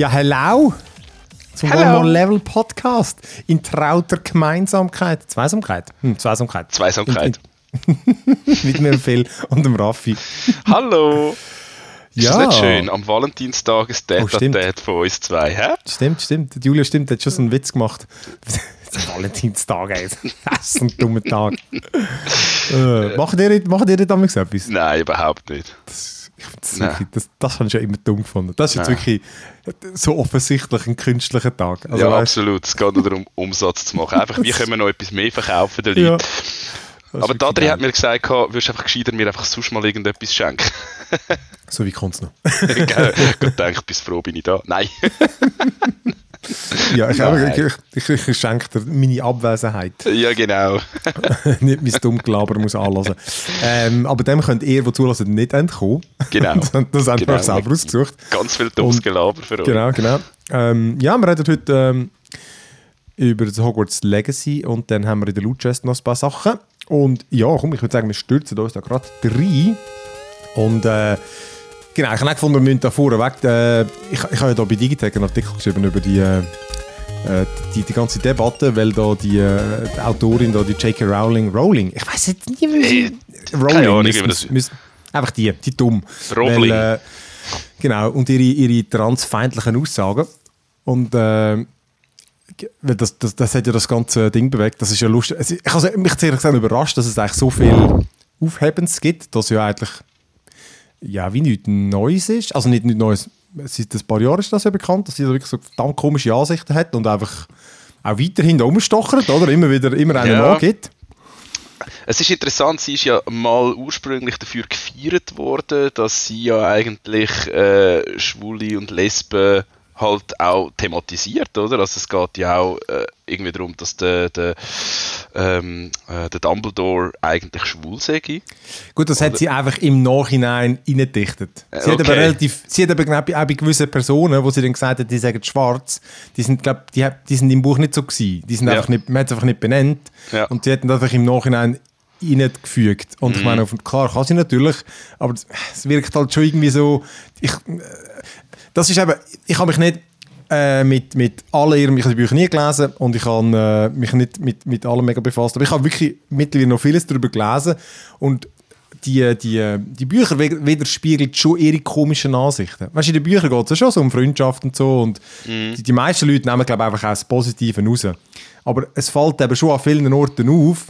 Ja, hello zum Hello. One Level Podcast in trauter Gemeinsamkeit. Zweisamkeit? Hm, Zweisamkeit. Zweisamkeit. Mit mir Phil und dem Raffi. Hallo! Ist Ja. das nicht schön? Am Valentinstag ein Oh, stimmt. Date von uns zwei, hä? Stimmt, stimmt. Die Julia stimmt, hat schon so einen Witz gemacht. Das ist Valentinstag, ey. Das ist ein dummer Tag. äh, macht ihr macht ihr etwas? Nein, überhaupt nicht. Ich find das, wirklich, das, das habe ich schon immer dumm gefunden. Das ist jetzt Nein. wirklich so offensichtlich ein künstlicher Tag. Also, ja, weißt, absolut. Es geht nur darum, Umsatz zu machen. Einfach, wie können wir noch etwas mehr verkaufen den Ja. Leuten? ist Aber wirklich Adri geil. hat mir gesagt, würdest einfach gescheiter mir einfach sonst mal irgendetwas schenken. So wie kommt es noch? Gut gedacht, bis froh bin ich da. Nein. Ja, ich, Nein. ich, ich, ich schenke dir meine Abwesenheit. ja, genau. nicht mein Dummgelaber muss anlassen. Ähm, aber dem könnt ihr, die zulassen, nicht entkommen. Genau. das, haben Genau. wir selber ausgesucht. Ganz viel dummes Gelaber für euch. Genau, genau. Ähm, ja, wir reden heute ähm, über das Hogwarts Legacy und dann haben wir in der Loot-Chest noch ein paar Sachen. Und ja, komm, ich würde sagen, wir stürzen uns da gerade rein. Und äh, genau, ich habe auch gefunden, wir müssen da vorweg, äh, ich, ich habe ja da bei Digitech einen Artikel geschrieben über die, äh, äh, die, die ganze Debatte, weil da die, äh, die Autorin, da, die J.K. Rowling, Rowling, ich weiß jetzt nicht, wie sie... keine Rowling, Ahnung, müssen- das- müssen- einfach die, die dumm. Rowling. Weil, äh, genau, und ihre, ihre transfeindlichen Aussagen. Und äh, das, das, das hat ja das ganze Ding bewegt. Das ist ja lustig. Ich habe mich gesagt überrascht, dass es eigentlich so viel Aufhebens gibt, dass ja eigentlich ja, wie nichts Neues ist. Also nicht nichts Neues. Seit ein paar Jahren ist das ja bekannt, dass sie da wirklich so verdammt komische Ansichten hat und einfach auch weiterhin da rumstochert, oder? Immer wieder immer einen Ja. nachgibt. Es ist interessant, sie ist ja mal ursprünglich dafür gefeiert worden, dass sie ja eigentlich äh, Schwule und Lesben halt auch thematisiert, oder? Also es geht ja auch äh, irgendwie darum, dass der, der, ähm, äh, der Dumbledore eigentlich schwul sei. Gut, das hat sie einfach im Nachhinein reingedichtet. Äh, Sie hat aber okay. relativ, sie hat aber genau bei, auch bei gewissen Personen, wo sie dann gesagt hat, die sagen schwarz, die sind, glaub, die, hat- die sind im Buch nicht so gewesen. Die sind Ja. einfach nicht, man hat es einfach nicht benannt. Ja. Und sie hätten einfach im Nachhinein reingefügt. Und Mhm. ich meine, auf- klar kann sie natürlich, aber es- es wirkt halt schon irgendwie so, ich, äh, das ist eben, ich habe mich nicht äh, mit, mit allen ihren, ich habe die Bücher nie gelesen und ich habe äh, mich nicht mit, mit allem mega befasst, aber ich habe wirklich mittlerweile noch vieles darüber gelesen und die, die, die Bücher wi- widerspiegeln schon ihre komischen Ansichten. Weißt du, in den Büchern geht es ja schon so um Freundschaft und so und die, die meisten Leute nehmen, glaube ich, einfach auch das Positive raus. Aber es fällt eben schon an vielen Orten auf,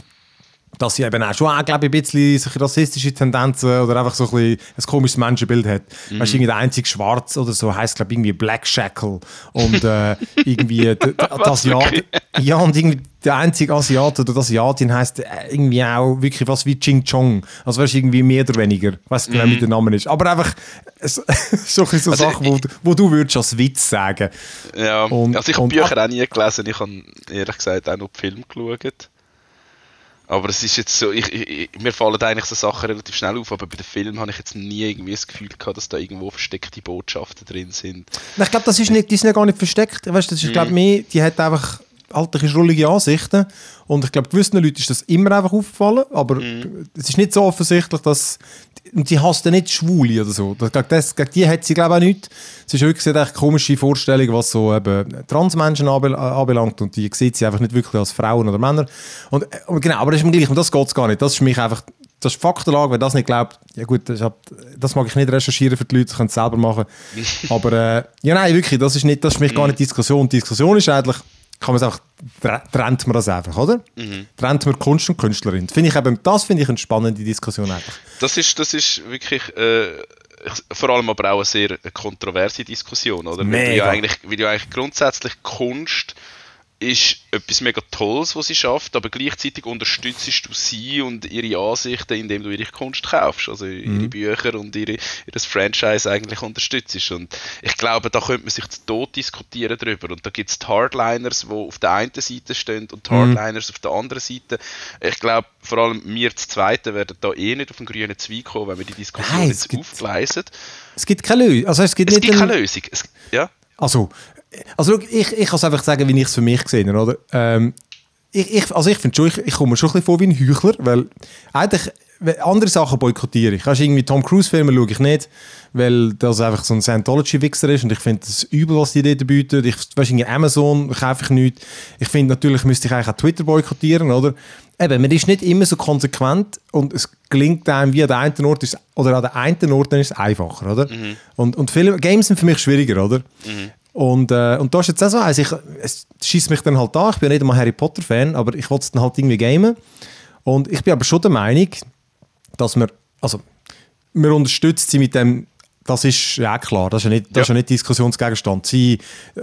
dass sie eben auch schon, auch, glaube ich, ein bisschen solche rassistische Tendenzen oder einfach so ein, bisschen ein komisches Menschenbild hat. Mhm. Weißt du, irgendwie der einzige Schwarz oder so heißt, glaube ich, irgendwie Black Shackle und äh, irgendwie Asiat, wirklich? ja, und irgendwie der einzige Asiat oder die Asiatin heißt äh, irgendwie auch wirklich was wie Ching Chong. Also weißt du, irgendwie mehr oder weniger. Weißt du, genau, wie der Name ist. Aber einfach es- so, so Also Sachen, wo, du- wo du würdest als Witz sagen. Ja, Und- also ich habe und- Bücher auch nie gelesen, ich habe ehrlich gesagt auch noch die Filme geschaut. Aber es ist jetzt so, ich, ich, mir fallen eigentlich so Sachen relativ schnell auf, aber bei den Filmen habe ich jetzt nie irgendwie das Gefühl gehabt, dass da irgendwo versteckte Botschaften drin sind. Ich glaube, das ist nicht, die sind ja gar nicht versteckt. Weißt, das ist, glaube mehr, die hat einfach alterliche, schrullige Ansichten. Und ich glaube, gewissen Leuten ist das immer einfach aufgefallen. Aber es ist nicht so offensichtlich, dass. Und sie hasst ja nicht Schwule oder so. Das, gegen, das, gegen die hat sie, glaube ich, auch nicht. Es ist wirklich echt komische Vorstellungen, was so eben Transmenschen anbel anbelangt. Und die sieht sie einfach nicht wirklich als Frauen oder Männer. Und, äh, aber genau, aber das ist mir gleich. Und das geht es gar nicht. Das ist für mich einfach. Das ist Faktenlage, wer das nicht glaubt, ja gut, das, ist ab- das mag ich nicht recherchieren für die Leute, das können sie selber machen. Aber äh, ja, nein, wirklich, das ist, nicht, das ist für mich gar nicht Diskussion. Die Diskussion ist eigentlich, kann man einfach, tre- trennt man das einfach, oder? Trennt man Kunst und Künstlerin. Finde ich eben, das finde ich eine spannende Diskussion eigentlich. Das ist, das ist wirklich äh, vor allem aber auch eine sehr kontroverse Diskussion, oder? Weil du, Mega. ja eigentlich, weil du eigentlich grundsätzlich Kunst ist etwas mega Tolles, was sie schafft, aber gleichzeitig unterstützt du sie und ihre Ansichten, indem du ihre Kunst kaufst, also ihre Bücher und ihre, ihr Franchise eigentlich unterstützt. Und ich glaube, da könnte man sich zu Tod diskutieren drüber. Und da gibt es die Hardliners, die auf der einen Seite stehen und die Hardliners auf der anderen Seite. Ich glaube, vor allem wir zu Zweiten werden da eh nicht auf den grünen Zweig kommen, wenn wir die Diskussion Nein, jetzt gibt- aufgleisen. Es gibt keine Lösung. Also es gibt Es gibt keine Lösung. Es, ja? Also, also ich, ich kann es einfach sagen, wie ich es für mich gesehen habe, oder? Ähm, ich, ich, also ich finde schon, ich, ich komme mir schon ein bisschen vor wie ein Heuchler, weil eigentlich andere Sachen boykottiere ich. Also irgendwie Tom Cruise-Filme schaue ich nicht, weil das einfach so ein Scientology-Wichser ist und ich finde das übel, was die dort bieten. Ich, weißt, irgendwie Amazon kaufe ich nicht. Ich finde, natürlich müsste ich eigentlich auch Twitter boykottieren, oder? Eben, man ist nicht immer so konsequent und es gelingt einem wie an der einen Ort ist, oder an der einen Ort ist es einfacher, oder? Mhm. Und, und viele Games sind für mich schwieriger, oder? Mhm. Und, äh, und da ist jetzt auch so, also ich, es schießt mich dann halt an, ich bin nicht einmal Harry Potter Fan, aber ich wollte es dann halt irgendwie gamen. Und ich bin aber schon der Meinung, dass man, also, man unterstützt sie mit dem, das ist ja klar, das ist ja nicht, das ja. Ist ja nicht Diskussionsgegenstand. Sie,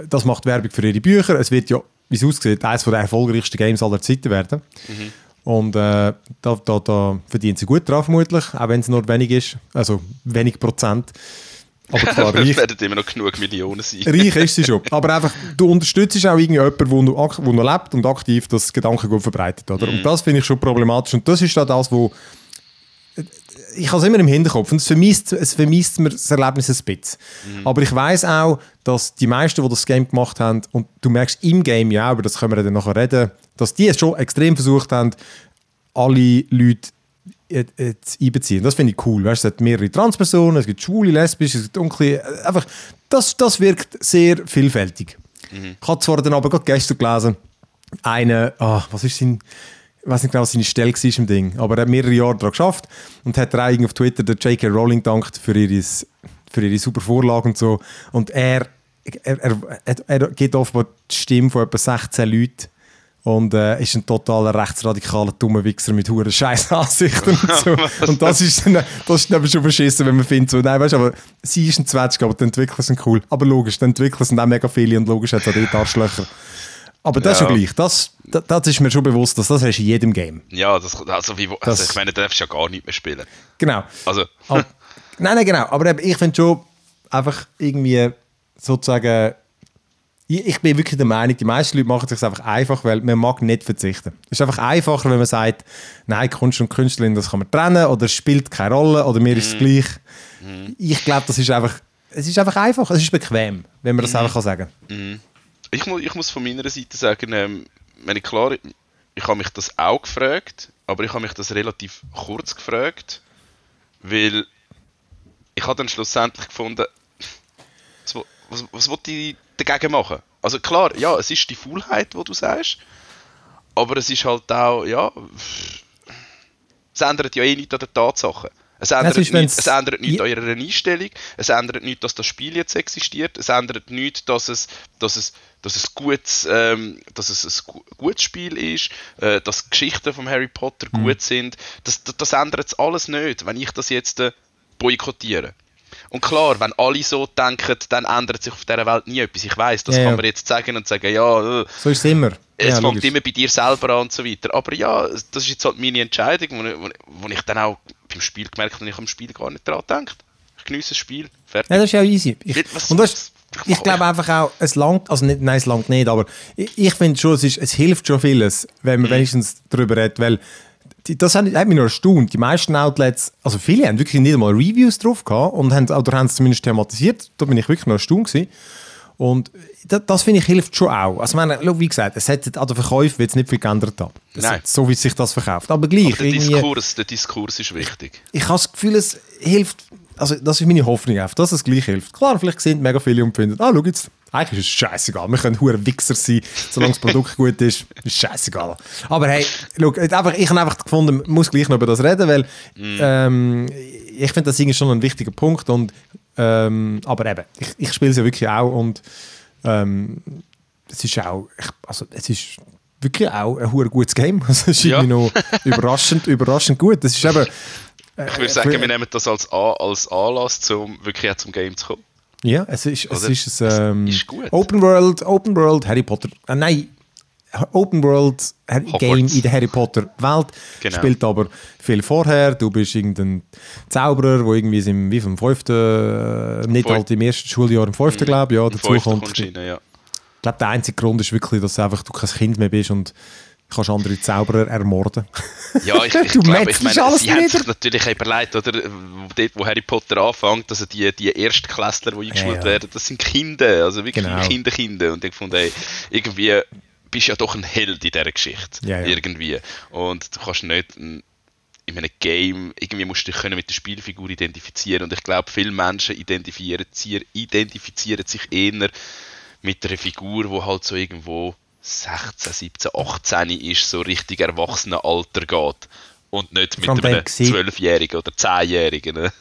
das macht Werbung für ihre Bücher, es wird ja, wie es aussieht, eines der erfolgreichsten Games aller Zeiten werden. Mhm. Und äh, da, da, da verdienen sie gut drauf vermutlich, auch wenn es nur wenig ist, also wenig Prozent. Aber klar, reich, werden immer noch genug Millionen sein. reich ist sie schon. Aber einfach, du unterstützt auch irgendjemanden, der noch, noch lebt und aktiv das Gedankengut verbreitet. Oder? Mm. Und mhm. das finde ich schon problematisch. Und das ist da das, wo ich habe es immer im Hinterkopf und es vermisst, es vermisst mir das Erlebnis ein bisschen. Mhm. Aber ich weiß auch, dass die meisten, die das Game gemacht haben, und du merkst im Game ja, aber das können wir dann nachher reden, dass die es schon extrem versucht haben, alle Leute einbeziehen. Das finde ich cool. Weißt, es gibt mehrere Transpersonen, es gibt schwule, lesbische, es gibt dunkle. Einfach, das, das wirkt sehr vielfältig. Mhm. Ich habe zwar dann aber gerade gestern gelesen, eine, oh, was ist sein, ich weiß nicht genau, was seine Stelle war im Ding, aber er hat mehrere Jahre daran geschafft und hat er auf Twitter der J.K. Rowling dankt für ihre, für ihre super Vorlage und so. Und er, er, er, er, er gibt offenbar die Stimme von etwa 16 Leuten und äh, ist ein totaler rechtsradikaler dummer Wichser mit hohen scheiß Ansichten und so. und das ist, dann, das ist dann schon verschissen, wenn man findet, so, nein, weißt, aber sie ist ein 20, aber die Entwickler sind cool. Aber logisch, die Entwickler sind auch mega viele und logisch hat es auch dort Arschlöcher. Aber das ja. ist ja gleich. Das, das, das, ist mir schon bewusst, dass das hast du in jedem Game. Ja, das, also, wie, also das, ich meine, du darfst ja gar nicht mehr spielen. Genau. Also. Aber, nein, nein, genau. Aber ich finde schon einfach irgendwie sozusagen ich bin wirklich der Meinung, die meisten Leute machen es sich einfach einfach, weil man mag nicht verzichten. Es ist einfach einfacher, wenn man sagt, nein, Kunst und Künstlerin, das kann man trennen oder es spielt keine Rolle oder mir mm. ist es mhm. gleich. Mm. Ich glaube, das ist einfach, es ist einfach einfach, es ist bequem, wenn man das mm. einfach kann sagen kann. Ich, muss, ich muss von meiner Seite sagen, ähm, meine, klar, ich habe mich das auch gefragt, aber ich habe mich das relativ kurz gefragt, weil ich habe dann schlussendlich gefunden, was, was, was wollte ich dagegen machen. Also klar, ja, es ist die Faulheit, wo du sagst, aber es ist halt auch, ja, es ändert ja eh nichts an den Tatsachen. Es ändert, ist, nichts, es ändert nichts an ihrer Einstellung, es ändert nichts, dass das Spiel jetzt existiert, es ändert nichts, dass es, dass es, dass es, gutes, ähm, dass es ein gutes Spiel ist, äh, dass Geschichten von Harry Potter mhm. gut sind. Das, das, das ändert alles nicht, wenn ich das jetzt äh, boykottiere. Und klar, wenn alle so denken, dann ändert sich auf dieser Welt nie etwas. Ich weiß, das ja, kann man jetzt sagen und sagen, ja, äh, so ist es immer. Es ja, fängt immer bei dir selber an und so weiter. Aber ja, das ist jetzt halt meine Entscheidung, wo, wo, wo ich dann auch beim Spiel gemerkt habe, ich am Spiel gar nicht daran denkt. Ich genieße das Spiel. Fertig. Ja, das ist ja easy. Ich, was, und das, ich, ich glaube einfach auch, es langt, also nicht, nein, es langt nicht, aber ich, ich finde schon, es, ist, es hilft schon vieles, wenn man mhm. wenigstens darüber redet, weil das hat, hat mich noch erstaunt. Die meisten Outlets, also viele haben wirklich nicht einmal Reviews drauf gehabt und haben, oder haben es zumindest thematisiert. Da bin ich wirklich noch erstaunt gewesen. Und das, das finde ich hilft schon auch. Also meine, wie gesagt, es hat an den Verkäufen jetzt nicht viel geändert haben. Nein. so wie sich das verkauft. Aber gleich. Aber der, Diskurs, der Diskurs ist wichtig. Ich habe das Gefühl, es hilft, also das ist meine Hoffnung auf, dass es gleich hilft. Klar, vielleicht sind mega viele und finden, ah, schau jetzt, eigentlich ist es scheißegal. Wir können hure Wichser sein, solange das Produkt gut ist. Ist scheißegal. Aber hey, look, einfach, ich habe einfach gefunden, man muss gleich noch über das reden, weil mm. ähm, ich finde das irgendwie schon ein wichtiger Punkt. Und, ähm, aber eben, ich, ich spiele es ja wirklich auch und ähm, es ist auch, ich, also es ist wirklich auch ein hure gutes Game. Es ist ja. noch überraschend, überraschend gut. Das ist eben, ich würde sagen, wir nehmen das als, als Anlass, um wirklich zum Game zu kommen. Ja, es ist, es ist ein ähm, ist Open World, Open World Harry Potter. Äh, nein, Open World Game in der Harry Potter Welt. Genau. Spielt aber viel vorher. Du bist irgendein Zauberer, der irgendwie im, wie vom fünften, äh, nicht halt im ersten Schuljahr im fünften, mhm. glaube ich, ja, dazu kommt. Rein, ja. Ich glaube, der einzige Grund ist wirklich, dass einfach du kein Kind mehr bist und kannst andere Zauberer ermorden. Ja, ich, ich glaube, ich meine, sie haben sich natürlich überlegt, oder, dort, wo Harry Potter anfängt, also die, die Erstklässler, die eingeschult ja, ja. werden, das sind Kinder, also wirklich genau. Kinder, Kinder. Und ich fand, ey, irgendwie bist du ja doch ein Held in dieser Geschichte. Ja, irgendwie. Und du kannst nicht in einem Game, irgendwie musst du dich können mit der Spielfigur identifizieren und ich glaube, viele Menschen identifizieren, identifizieren sich eher mit einer Figur, die halt so irgendwo 16, 17, 18 ist, so richtig erwachsene Alter geht und nicht mit einem 12-Jährigen oder 10-Jährigen. Ne?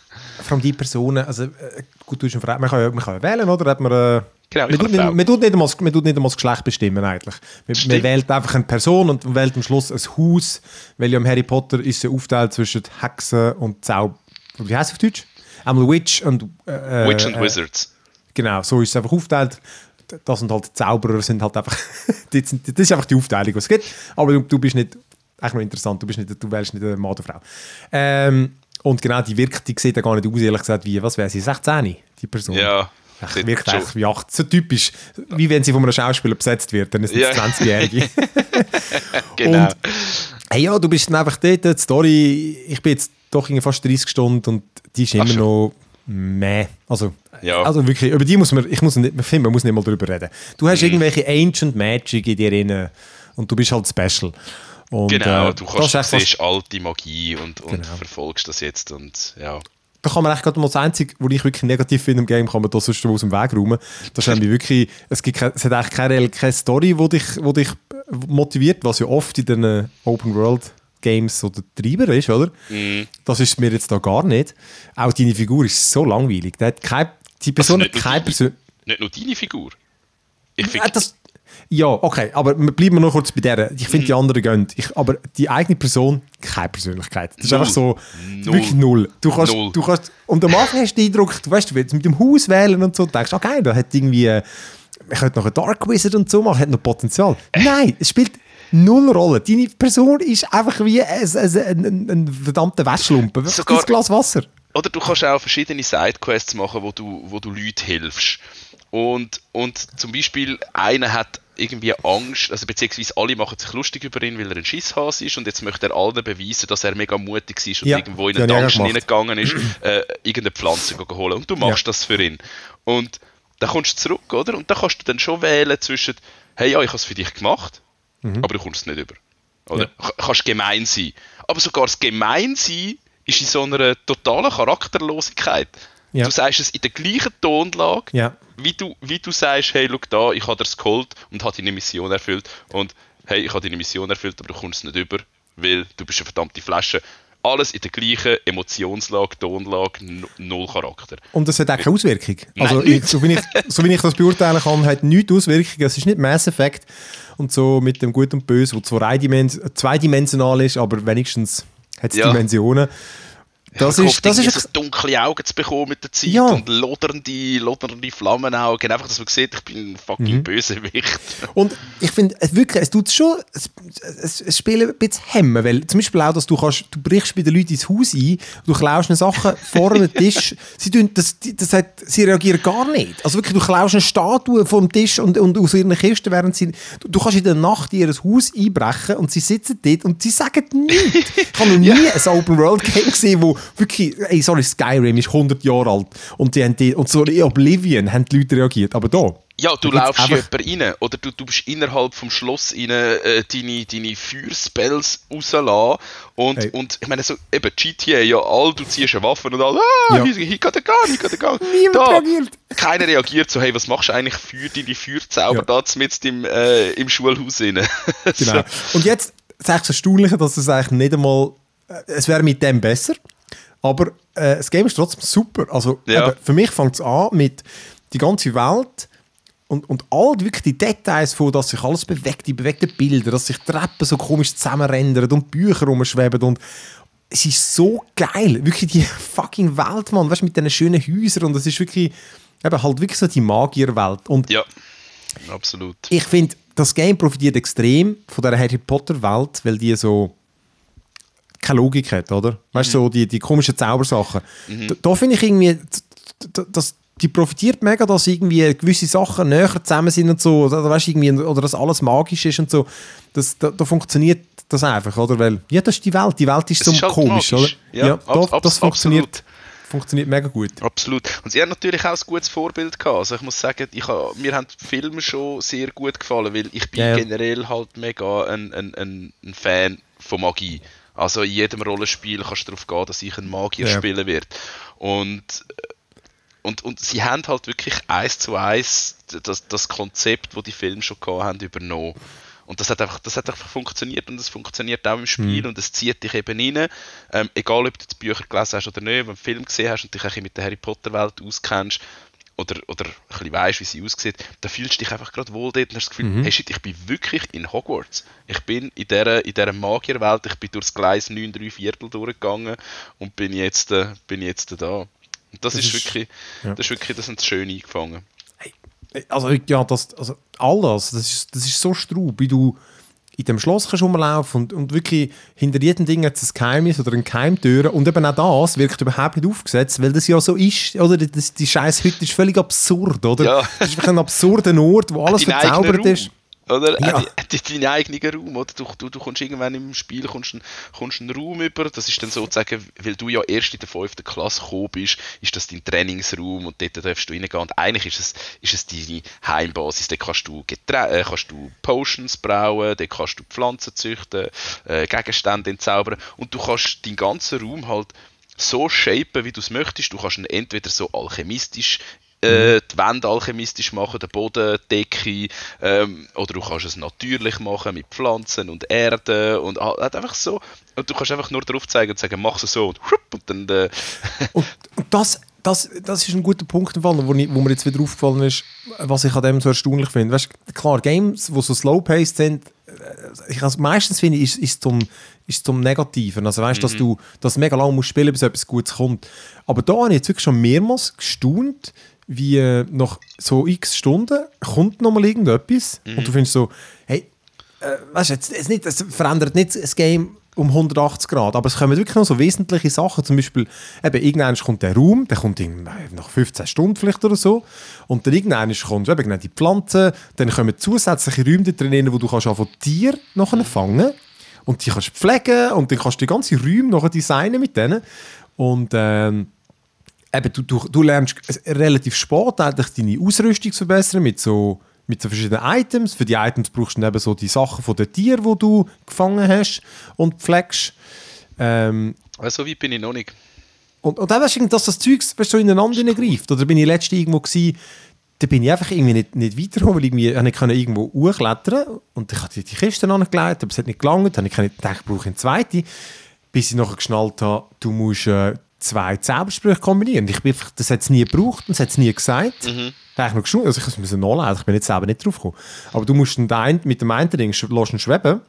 Vor allem die Personen, also äh, gut, du man kann ja, man kann ja wählen, oder? Hat man, äh, Genau, man, tut nicht, man, tut nicht einmal, man tut nicht einmal das Geschlecht bestimmen eigentlich. Man, man wählt einfach eine Person und wählt am Schluss ein Haus, weil ja im Harry Potter ist ja aufteilt zwischen Hexen und Zauber. Wie heißt es auf Deutsch? Einmal Witch und... Äh, Witch and äh, Wizards. Genau, so ist es einfach aufteilt. Das sind halt Zauberer, sind halt einfach... das ist einfach die Aufteilung, die es gibt. Aber du, du bist nicht... Eigentlich noch interessant, du, bist nicht, du wählst nicht eine Mann oder Frau. Ähm, und genau, die wirkt, die sieht ja gar nicht aus, ehrlich gesagt, wie, was wäre sie, 16, die Person? Ja, Ach, wirkt eigentlich wie 8. So typisch, wie wenn sie von einem Schauspieler besetzt wird, dann ist es ja. 20-Jährige. genau. Und, hey, ja, du bist dann einfach dort, die Story, ich bin jetzt doch fast 30 Stunden und die ist immer Ach, noch meh. Also, ja. also wirklich, über die muss man, ich muss nicht, man muss nicht mal drüber reden. Du hast mhm. irgendwelche Ancient Magic in dir drin und du bist halt special. Und, genau, äh, du kannst, siehst alte Magie und, und genau. verfolgst das jetzt und ja da kann man eigentlich gerade mal das Einzige, was ich wirklich negativ finde im Game, kann man da sonst aus dem Weg räumen. Das ist nämlich wirklich, es, gibt es hat eigentlich keine, keine Story, die dich, wo dich motiviert, was ja oft in den Open World Games so der Treiber ist, oder? Mm. Das ist mir jetzt da gar nicht. Auch deine Figur ist so langweilig. Die, hat keine, die Person also hat keine Person... Nicht nur deine Figur? Ich finde... Äh, ja, okay, aber bleiben wir noch kurz bei der. Ich finde, die mhm. anderen gehen. Ich, aber die eigene Person, keine Persönlichkeit. Das ist null. einfach so, null. wirklich null. Du kannst, null. du kannst, und am Anfang hast du den Eindruck, du weißt, du willst mit dem Haus wählen und so, du denkst, okay, da hat irgendwie, ich könnte noch einen Dark Wizard und so machen, hat noch Potenzial. Äh. Nein, es spielt null Rolle. Deine Person ist einfach wie ein, ein, ein, ein verdammter Wäschlumpen. Sogar, ein Glas Wasser. Oder du kannst auch verschiedene Sidequests machen, wo du, wo du Leuten hilfst. Und, und zum Beispiel einer hat irgendwie Angst, also beziehungsweise alle machen sich lustig über ihn, weil er ein Schisshas ist und jetzt möchte er allen beweisen, dass er mega mutig ist und ja, irgendwo in einen Dungeon hineingegangen ist, äh, irgendeine Pflanze holen und du machst ja. das für ihn. Und dann kommst du zurück, oder? Und dann kannst du dann schon wählen zwischen, hey ja, ich habe es für dich gemacht, mhm. aber du kommst es nicht über. Oder? Ja. Kannst gemein sein. Aber sogar das Gemeinsein ist in so einer totalen Charakterlosigkeit. Ja. Du sagst es in der gleichen Tonlage, ja. wie, du, wie du sagst, hey, schau da, ich habe das geholt und habe deine Mission erfüllt. Und hey, ich habe deine Mission erfüllt, aber du kommst nicht über, weil du bist eine verdammte Flasche. Alles in der gleichen Emotionslage, Tonlage, null Charakter. Und das hat auch keine Auswirkung. Also, ich, so, wie ich, so wie ich das beurteilen kann, hat nichts Auswirkung. Es ist nicht Mass Effect und so mit dem Gut und Böse, wo zwar zweidimensional ist, aber wenigstens hat es ja. Dimensionen. Das ist, das ist so dunkle Augen zu bekommen mit der Zeit ja. und lodernde, lodernde Flammenaugen. Einfach, dass man sieht, ich bin ein fucking mhm. Bösewicht. Und ich finde, wirklich, es tut schon, es, es, es spielt ein bisschen hemmen, weil zum Beispiel auch, dass du kannst, du brichst bei den Leuten ins Haus ein, du klaust eine Sache vor dem Tisch, sie, tun, das, das hat, sie reagieren gar nicht. Also wirklich, du klaust eine Statue vom Tisch und, und aus ihren Kisten, während sie, du, du, kannst in der Nacht in ihr Haus einbrechen und sie sitzen dort und sie sagen nichts. Ich habe noch nie ja. ein Open-World-Game gesehen, wo wirklich, ey, sorry, Skyrim ist 100 Jahre alt und, die haben die, und so in Oblivion haben die Leute reagiert, aber da... Ja, du laufst jemanden rein oder du, du bist innerhalb vom Schloss rein, äh, deine, deine Feuerspells rauslassen und, hey. und ich meine so, eben GTA, ja, all, du ziehst eine Waffe und all, ah, ja. hier, hier geht der Gang, hier geht der Gang. Niemand da, reagiert. Keiner reagiert so, hey, was machst du eigentlich für deine Feuerzauber ja. da mit im, äh, im Schulhaus rein? genau. Und jetzt, es ist echt erstaunlich, dass es eigentlich nicht einmal, äh, es wäre mit dem besser, aber äh, das Game ist trotzdem super. Also ja. eben, für mich fängt es an mit die ganze Welt und, und all die, wirklich die Details von, dass sich alles bewegt, die bewegten Bilder, dass sich Treppen so komisch zusammenrennen und Bücher rumschweben und es ist so geil. Wirklich die fucking Welt, Mann. Weißt du, mit diesen schönen Häusern und es ist wirklich eben halt wirklich so die Magierwelt. Und ja, absolut. Ich finde, das Game profitiert extrem von der Harry Potter Welt, weil die so keine Logik hat, oder? Weißt du, mhm. so die, die komischen Zaubersachen. Mhm. Da, da finde ich irgendwie, dass die profitiert mega, dass irgendwie gewisse Sachen näher zusammen sind und so, oder, weißt, irgendwie, oder dass alles magisch ist und so. Das, da, da, funktioniert das einfach, oder? Weil, ja, das ist die Welt. Die Welt ist so ist halt komisch, magisch. oder? Ja, ja da, ab, das funktioniert. Funktioniert mega gut. Absolut. Und sie hat natürlich auch ein gutes Vorbild gehabt. Also ich muss sagen, ich ha, mir haben die Filme schon sehr gut gefallen, weil ich bin ja, ja. generell halt mega ein, ein, ein, ein Fan von Magie. Also in jedem Rollenspiel kannst du darauf gehen, dass ich ein Magier ja. spielen werde. Und, und, und sie haben halt wirklich eins zu eins das, das Konzept, das die Filme schon gehabt haben, übernommen. Und das hat einfach, das hat einfach funktioniert und es funktioniert auch im Spiel mhm. und es zieht dich eben rein. Ähm, egal, ob du die Bücher gelesen hast oder nicht, wenn du einen Film gesehen hast und dich ein mit der Harry Potter Welt auskennst oder, oder ein bisschen weißt, wie sie aussieht, dann fühlst du dich einfach gerade wohl dort und hast das Gefühl, mhm. hey shit, ich bin wirklich in Hogwarts. Ich bin in dieser, in dieser Magierwelt, ich bin durchs Gleis 9, 3 Viertel durchgegangen und bin jetzt, äh, bin jetzt da. Und das, das ist, ist, wirklich, ja. das ist wirklich, das sind schön eingefangen. Also, ja, das, also alles, das ist, das ist so straub, wie du in dem Schloss kannst rumlaufen und, und wirklich hinter jedem Ding hat es ein Geheimnis oder eine Geheimtür und eben auch das wirkt überhaupt nicht aufgesetzt, weil das ja so ist, oder das, die scheiß Hütte ist völlig absurd, oder? Ja. Das ist wirklich ein absurder Ort, wo alles verzaubert ist. Oder? Ja. Äh, deinen eigenen Raum, oder? Du, du, du kommst irgendwann im Spiel kommst einen, kommst einen Raum über, das ist dann sozusagen, weil du ja erst in der 5. Klasse gekommen bist, ist das dein Trainingsraum und dort darfst du reingehen und eigentlich ist es, ist es deine Heimbasis, dort kannst du, äh, kannst du Potions brauen, dort kannst du Pflanzen züchten, äh, Gegenstände entzaubern und du kannst deinen ganzen Raum halt so shapen, wie du es möchtest. Du kannst ihn entweder so alchemistisch äh, die Wände alchemistisch machen, den Boden, die Decke, ähm, oder du kannst es natürlich machen mit Pflanzen und Erde und halt einfach so. Und du kannst einfach nur darauf zeigen und sagen, mach es so und, und dann. Äh und, und das, das, das ist ein guter Punkt, wo, wo mir jetzt wieder aufgefallen ist, was ich an dem so erstaunlich finde. Weißt, klar, Games, die so slow-paced sind, äh, ich, also meistens finde ich, ist, ist zum, ist zum Negativen. Also weißt, mhm. dass du das mega lange musst spielen, bis etwas Gutes kommt. Aber da habe ich jetzt wirklich schon mehrmals gestaunt, wie äh, nach so x Stunden kommt nochmal irgendetwas mhm. und du findest so, hey, äh, weißt du, es, es, nicht, es verändert nicht das Game um 180 Grad, aber es kommen wirklich noch so wesentliche Sachen, zum Beispiel, eben, irgendwann kommt der Raum, der kommt nach 15 Stunden vielleicht oder so, und dann irgendwann kommt eben genau die Pflanzen, dann kommen zusätzliche Räume drin, wo du kannst von Tier nachher fangen und die kannst du pflegen und dann kannst du die ganze Räume nachher designen mit denen. Und ähm, eben, du, du, du lernst relativ spät eigentlich deine Ausrüstung zu verbessern mit so, mit so verschiedenen Items. Für die Items brauchst du eben so die Sachen von den Tieren, die du gefangen hast und pflegst. Ähm, so weit bin ich noch nicht. Und, und dann weißt du, dass das Zeug weißt, so ineinander greift. Oder bin ich letztens irgendwo gewesen, da bin ich einfach irgendwie nicht, nicht weitergekommen, weil ich, irgendwie, ich irgendwo hochklettern und ich die, die Kiste angelegt, aber es hat nicht gelangt. Dann habe ich gedacht, ich brauche eine zweite. Bis ich nachher geschnallt habe, du musst äh, zwei Zaubersprüche kombinieren. Ich bin das hat es nie gebraucht und das hat es nie gesagt. Mhm. Da habe ich noch also ich muss nachlesen, ich bin jetzt selber nicht drauf gekommen. Aber du musst den, mit dem einen Ding lässt schweben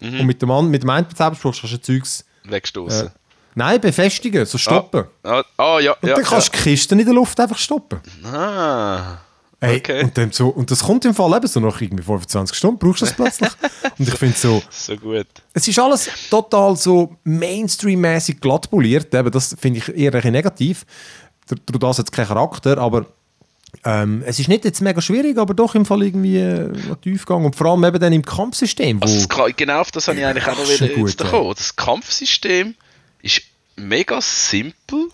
mhm. und mit dem, mit dem einen Zauberspruch kannst du Zeugs... Wegstoßen. Äh, nein, befestigen, so stoppen. Ah, ah, ah ja, Und dann kannst du ja. die Kisten in der Luft einfach stoppen. Ah... Ey, okay. und, dann so, und das kommt im Fall eben so nach irgendwie 25 Stunden, brauchst du das plötzlich. und ich finde so... So gut. Es ist alles total so Mainstream-mäßig glatt poliert, eben, das finde ich eher ein negativ. Durch das hat es keinen Charakter, aber ähm, es ist nicht jetzt mega schwierig, aber doch im Fall irgendwie äh, Tiefgang und vor allem eben dann im Kampfsystem. Also das, genau auf das habe ich eigentlich auch noch wieder gut, ja. Das Kampfsystem ist mega simpel.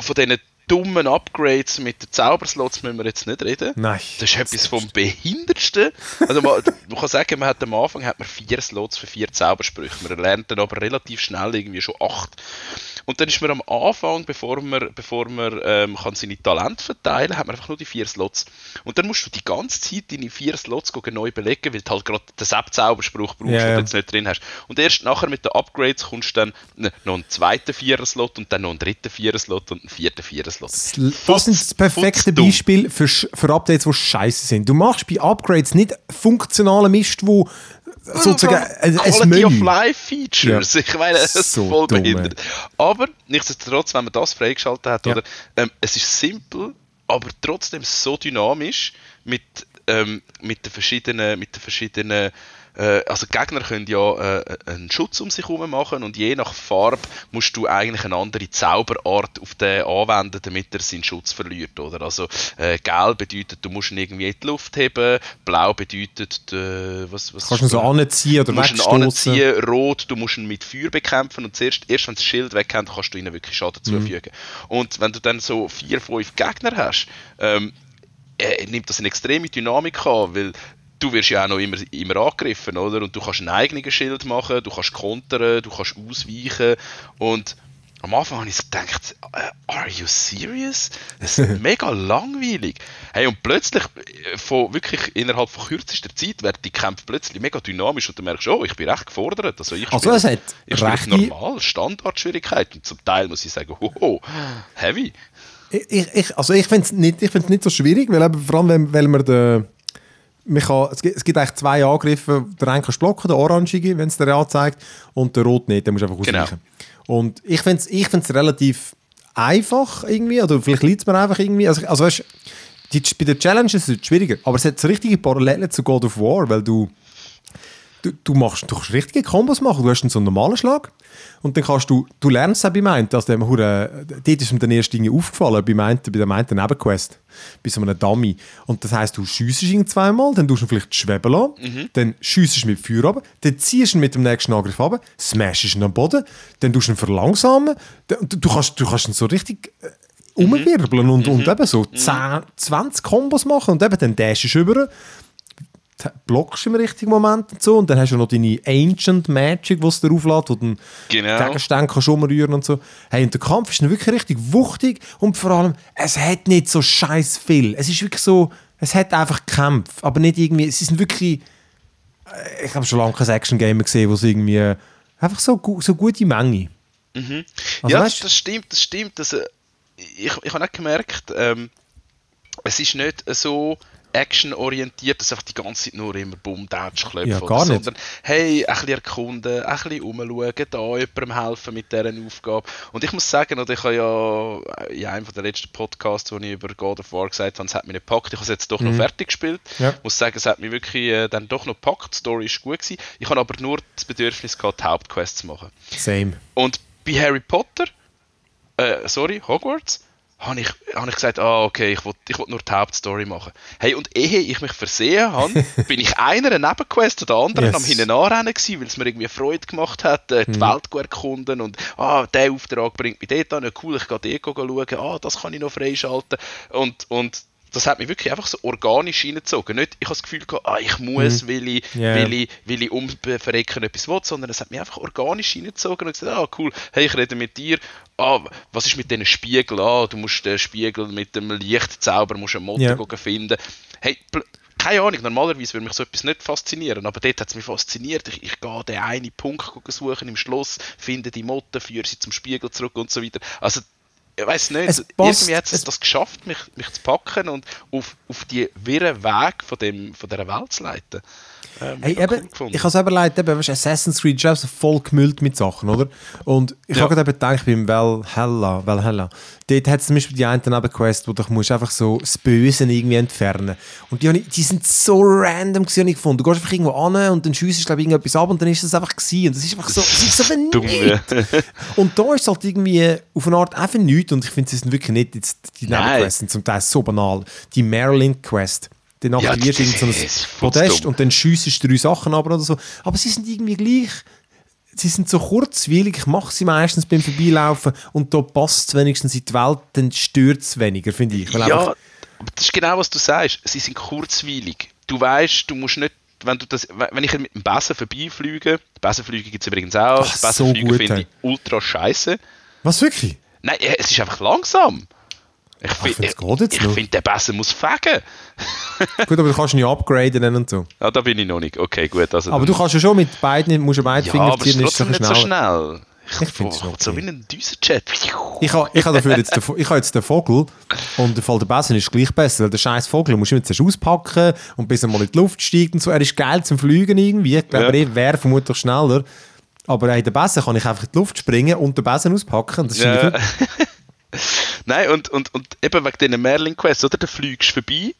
Von diesen dummen Upgrades mit den Zauberslots müssen wir jetzt nicht reden. Nein. Das ist etwas vom Behindertsten. Also man, man, kann sagen, man hat am Anfang hat man vier Slots für vier Zaubersprüche. Man lernt dann aber relativ schnell irgendwie schon acht. Und dann ist man am Anfang, bevor man, bevor man ähm, kann seine Talente verteilen kann, hat man einfach nur die vier Slots. Und dann musst du die ganze Zeit deine vier Slots neu belegen, weil du halt gerade den Sepp-Zauberspruch brauchst, yeah. den du jetzt nicht drin hast. Und erst nachher mit den Upgrades kommst du dann noch einen zweiten Vierer-Slot und dann noch einen dritten Vierer-Slot und einen vierten Vierer-Slot. Das sind das perfekte Beispiel für, für Updates, die scheiße sind. Du machst bei Upgrades nicht funktionalen Mist, wo sozusagen ein, Quality of Life Features. Ja. Ich meine, das ist so voll dumm, behindert. Aber nichtsdestotrotz, wenn man das freigeschaltet hat, ja. oder, ähm, es ist simpel, aber trotzdem so dynamisch mit, ähm, mit den verschiedenen, mit den verschiedenen äh, also Gegner können ja äh, einen Schutz um sich herum machen und je nach Farbe musst du eigentlich eine andere Zauberart auf den anwenden, damit er seinen Schutz verliert, oder? Also äh, gelb bedeutet, du musst ihn irgendwie in die Luft heben, blau bedeutet, äh, was, was Kannst du ihn so anziehen oder du musst ihn anziehen, rot, du musst ihn mit Feuer bekämpfen und zuerst, erst wenn das Schild wegkommt, kannst du ihnen wirklich Schaden mhm. zufügen. Und wenn du dann so vier, fünf Gegner hast, ähm, äh, nimmt das eine extreme Dynamik an, weil du wirst ja auch noch immer, immer angegriffen, oder? Und du kannst ein eigenes Schild machen, du kannst kontern, du kannst ausweichen und am Anfang habe ich so gedacht, äh, are you serious? Das ist mega langweilig. Hey, und plötzlich, äh, von, wirklich innerhalb von kürzester Zeit, werden die Kämpfe plötzlich mega dynamisch und du merkst, oh, ich bin recht gefordert. Also ich also spiele, es hat ich normal, Standardschwierigkeiten. Zum Teil muss ich sagen, oh, heavy. Ich, ich, also ich finde es nicht, nicht so schwierig, weil eben, vor allem, weil man den kann, es, gibt, es gibt eigentlich zwei Angriffe. Der eine kannst blocken, der orangige, wenn es dir anzeigt, und der rot nicht, den musst du einfach genau. ausweichen. Genau. Und ich finde es ich relativ einfach irgendwie, oder vielleicht liegt es mir einfach irgendwie. Also, also weißt, die, bei den Challenges ist es schwieriger, aber es hat so richtige Parallelen zu God of War, weil du du, du, machst, du kannst richtige Kombos machen. Du hast einen so einen normalen Schlag und dann kannst du, du lernst auch bei Meint, also dem Hure, dort ist mir dann erst Dinge aufgefallen, bei Meint, bei der Meint Nebenquest, bei so einem Dummy. Und das heisst, du schiessest ihn zweimal, dann tust du ihn vielleicht schweben lassen, mhm. dann schiessest du mit Feuer runter, dann ziehst du ihn mit dem nächsten Angriff runter, smashest ihn am Boden, dann tust du ihn verlangsamen, dann, du, kannst, du kannst ihn so richtig äh, umwirbeln und, mhm. und eben so 10, mhm. 20 Kombos machen und eben dann dashst du über blockst im richtigen Moment und so. Und dann hast du noch deine Ancient Magic, die es dir auflädt, wo du genau. Gegenstände kannst umrühren und so. Hey, und der Kampf ist dann wirklich richtig wuchtig und vor allem, es hat nicht so scheiß viel. Es ist wirklich so, es hat einfach Kämpfe, aber nicht irgendwie, es ist wirklich, äh, ich habe schon lange kein Action-Game gesehen, wo es irgendwie, einfach so, so gute Menge. Mhm. Also, ja, weißt, das stimmt, das stimmt. Das, ich ich habe auch gemerkt, ähm, es ist nicht so actionorientiert, dass einfach die ganze Zeit nur immer Bumm, Datsch, Klöpfen ja, gar sondern hey, ein bisschen erkunden, ein bisschen umschauen, da jemandem helfen mit dieser Aufgabe. Und ich muss sagen, oder ich habe ja in einem der letzten Podcasts, wo ich über God of War gesagt habe, es hat mich nicht gepackt, ich habe es jetzt doch mhm. noch fertig gespielt. Ja. Ich muss sagen, es hat mich wirklich äh, dann doch noch gepackt, die Story ist gut gewesen. Ich habe aber nur das Bedürfnis gehabt, die Hauptquests zu machen. Same. Und bei Harry Potter, äh, sorry, Hogwarts, habe ich, hab ich gesagt, ah, okay, ich will, ich will nur die Hauptstory machen. Hey, und ehe ich mich versehen habe, bin ich einer Nebenquest oder anderen yes. am hinten anrennen gewesen, weil es mir irgendwie Freude gemacht hat, äh, die hm. Welt zu erkunden und, ah, der Auftrag bringt mich dort an, cool, ich gehe dort schauen, ah, das kann ich noch freischalten und, und das hat mich wirklich einfach so organisch reingezogen. Nicht, ich habe das Gefühl gehabt, ah, ich muss, mhm. weil, ich, yeah. weil, ich, weil ich um Verrecken etwas will, sondern es hat mich einfach organisch reingezogen und gesagt, ah cool, hey, ich rede mit dir, ah, was ist mit diesen Spiegeln, ah, du musst den Spiegel mit dem Lichtzauber, musst einen Motor yeah. finden. Hey, keine Ahnung, normalerweise würde mich so etwas nicht faszinieren, aber dort hat es mich fasziniert. Ich, ich gehe den einen Punkt suchen im Schloss, finde die Motte, führe sie zum Spiegel zurück und so weiter. Also ich weiß nicht, es irgendwie hat es das geschafft, mich, mich zu packen und auf, auf die wirren Weg von, dem, von dieser Welt zu leiten. Ähm, hey, eben, ich habe es eben leid, eben, Assassin's Creed ist voll gemüllt mit Sachen, oder? Und ich ja. habe gerade gedacht, beim Valhalla, Valhalla, dort hat es zum Beispiel die eine Nebenquest, wo du musst einfach so das Böse irgendwie entfernen Und die, die sind so random gewesen, ich gefunden. Du gehst einfach irgendwo an und dann schiessest glaube ich irgendetwas ab und dann ist das einfach gewesen. Und das ist einfach so, das ist so vernünftig. und da ist es halt irgendwie auf eine Art einfach nichts und ich finde, es sind wirklich nicht jetzt die Nebenquests sind zum Teil so banal. Die Maryland-Quest, dann aktivierst ja, du so ein Podest und dann schiessest du drei Sachen ab oder so. Aber sie sind irgendwie gleich sie sind so kurzweilig, ich mache sie meistens beim Vorbeilaufen und da passt es wenigstens in die Welt, dann stört es weniger, finde ich. ja, aber das ist genau, was du sagst. Sie sind kurzweilig. Du weißt, du musst nicht, wenn du das, wenn ich mit dem Besen vorbeifliege, Besenflüge gibt es übrigens auch, Ach, Besenflüge so finde ich ultra scheiße. Was, wirklich? Nein, es ist einfach langsam. Ich, find, ich, ich finde, der besser muss fegen. gut, aber du kannst ihn ja upgraden und so. Ja, da bin ich noch nicht. Okay, gut. Also aber du kannst ja schon mit beiden, musst du beide ja, Finger ziehen, ist es nicht so schnell. Ich, ich finde es okay. so wie ein Düsenjet. Ich habe ich ha dafür jetzt, den, ich ha jetzt den Vogel und der Fall der Besen ist gleich besser, weil der scheiß Vogel musst du jetzt erst auspacken und bis er mal in die Luft steigt und so. Er ist geil zum Fliegen irgendwie. Ich glaube, ja. er wäre vermutlich schneller. Aber in der Besen kann ich einfach in die Luft springen und den Besen auspacken. Das ist ja. Nein, und, und, und eben wegen diesen Merlin-Quests, oder? Da fliegst du vorbei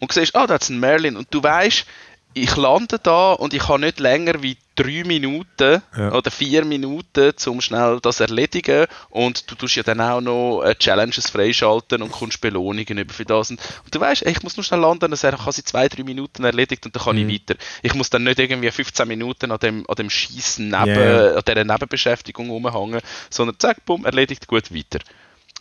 und siehst, ah, da ist ein Merlin. Und du weißt, ich lande da und ich habe nicht länger wie drei Minuten ja. oder vier Minuten, um schnell das erledigen. Und du tust ja dann auch noch äh, Challenges freischalten und kommst Belohnungen über für das. Und, du weißt, ich muss nur schnell landen, dann habe ich zwei, drei Minuten erledigt und dann kann mhm. ich weiter. Ich muss dann nicht irgendwie 15 Minuten an dem, an dem Schießen neben, yeah. an dieser Nebenbeschäftigung rumhängen, sondern zack, bumm, erledigt, gut, weiter.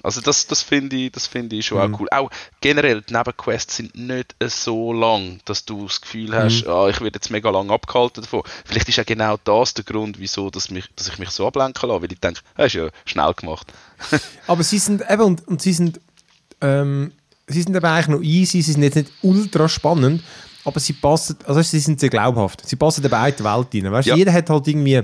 Also das, das finde ich, das find ich schon mhm. auch cool. Auch generell, die Nebenquests sind nicht so lang, dass du das Gefühl hast, mhm. ah, ich werde jetzt mega lang abgehalten davon. Vielleicht ist ja genau das der Grund, wieso dass mich, dass ich mich so ablenken lasse, weil ich denke, das ist ja schnell gemacht. Aber sie sind eben, und, und sie sind, ähm, sie sind aber eigentlich noch easy, sie sind jetzt nicht ultra spannend, aber sie passen, also sie sind sehr glaubhaft. Sie passen in beide Welt rein. Weißt, ja. Jeder hat halt irgendwie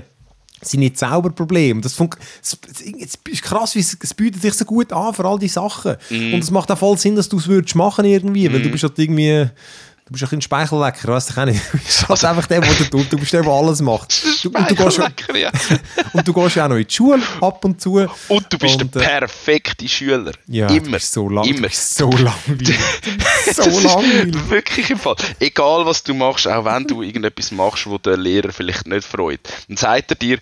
seine Zauberprobleme. Das, das, das ist krass, wie es, es bietet sich so gut an für all die Sachen. Mm. Und es macht auch voll Sinn, dass du es würdest machen irgendwie, mm. weil du mhm. bist halt irgendwie Du bist ein bisschen Speichellecker, weißt du auch nicht. Du bist halt also, einfach der, der tut. Du bist der, der alles macht. Du, und, du gehst, ja. und du gehst ja auch noch in die Schule ab und zu. Und du bist und, der äh, perfekte Schüler. Ja, Immer. so lang, Immer. so langweilig. so langweilig. Wirklich im Fall. Egal was du machst, auch wenn du irgendetwas machst, wo der Lehrer vielleicht nicht freut, dann sagt er dir,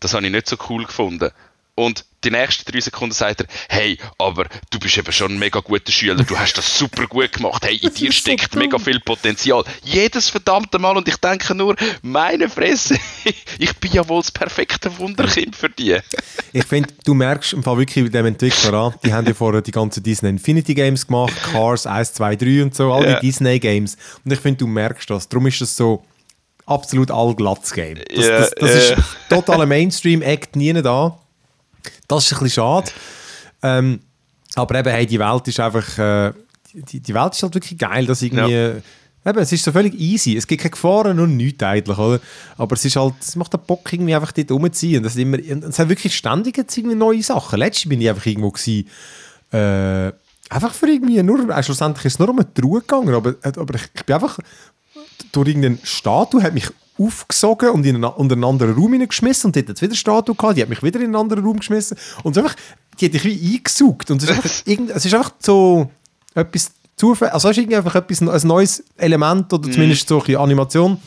das habe ich nicht so cool gefunden. Und die nächsten drei Sekunden sagt er, hey, aber du bist eben schon ein mega guter Schüler, du hast das super gut gemacht, hey, in dir steckt so mega viel Potenzial. Jedes verdammte Mal und ich denke nur, meine Fresse, ich bin ja wohl das perfekte Wunderkind für dich. ich finde, du merkst im Fall wirklich mit dem Entwickler an, die haben ja vorher die ganzen Disney Infinity Games gemacht, Cars 1, 2, 3 und so, all die Disney Games. Und ich finde, du merkst das. Darum ist das so absolut allglatz-Game. Das, yeah, das, das yeah. ist totaler Mainstream-Act, nie da. Das ist ein bisschen schade. Ähm, aber eben, hey, die Welt ist einfach, äh, die, die Welt ist halt wirklich geil, dass irgendwie, ja. eben, es ist so völlig easy. Es gibt keine Gefahren und nichts eigentlich, oder? Aber es ist halt, es macht den Bock irgendwie einfach dort rumziehen. Das immer, es hat wirklich ständig jetzt irgendwie neue Sachen. Letztes bin ich einfach irgendwo gewesen, äh, einfach für irgendwie, nur, äh, schlussendlich ist es nur um eine Truhe gegangen, aber, aber ich, ich bin einfach durch irgendeine Statue, hat mich aufgesogen und in einen, in einen anderen Raum hineingeschmissen und dort hat wieder Statue gehabt, die hat mich wieder in einen anderen Raum geschmissen. Und einfach, die hat dich wie eingesaugt und es ist einfach, irgend, es ist einfach so etwas Zufall, also es ist irgendwie einfach etwas, ein neues Element oder zumindest so eine Animation.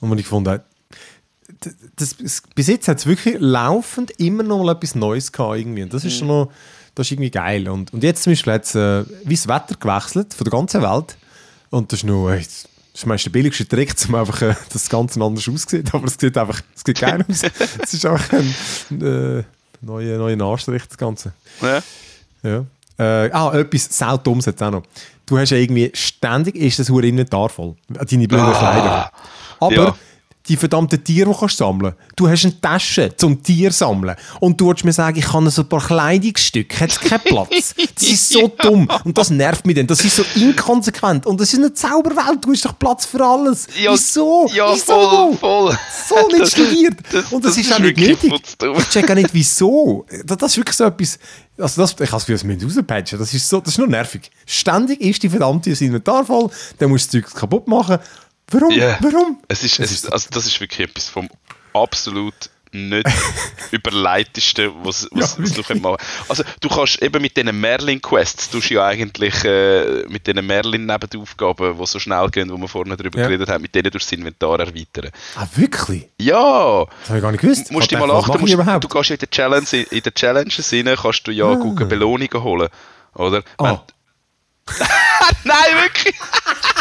Und wenn ich gefunden habe, das, das, bis jetzt hat es wirklich laufend immer noch mal etwas Neues gehabt irgendwie. Und das ist schon noch, das ist irgendwie geil. Und, und jetzt zum Beispiel hat es äh, wie das Wetter gewechselt von der ganzen Welt. Und das ist nur, echt das ist meist der billigste Trick, um einfach, äh, dass das Ganze anders aussieht. Aber es sieht einfach es sieht geil aus. es ist einfach ein äh, neuer neue Anstrich, das Ganze. Ja. ja. Äh, ah, etwas saudummes jetzt auch noch. Du hast ja irgendwie ständig ist das Inventar voll. Deine blöden ah, Kleider. Aber ja die verdammten Tiere, die kannst sammeln Du hast eine Tasche zum Tier sammeln. Und du willst mir sagen, ich habe so ein paar Kleidungsstücke. Hat keinen Platz? Das ist so dumm. Und das nervt mich dann. Das ist so inkonsequent. Und das ist eine Zauberwelt. Du hast doch Platz für alles. Ja, wieso? Ja, wieso? voll, voll. So nicht studiert. Und das, das ist auch nicht nötig. Ich check auch nicht, wieso. Das, das ist wirklich so etwas... Also das, ich habe das Gefühl, müssen rauspatchen. Das ist, so, das ist nur nervig. Ständig ist die verdammte Inventar voll. Dann musst du das Zeug kaputt machen. Warum? Yeah. Warum? Es ist, es ist, also das ist wirklich etwas vom absolut nicht überleitesten, was, was, ja, was du machen kannst. Also du kannst eben mit diesen Merlin-Quests, du ja eigentlich äh, mit diesen Merlin-Nebenaufgaben, die so schnell gehen, wo wir vorhin darüber ja. geredet haben, mit denen durchs Inventar erweitern. Ah, wirklich? Ja! Das habe ich gar nicht gewusst. Musst du mal achten, musst, du gehst in den Challenge, in den Challenges rein, kannst du ja ah. Belohnungen holen, oder? Oh. Nein, wirklich!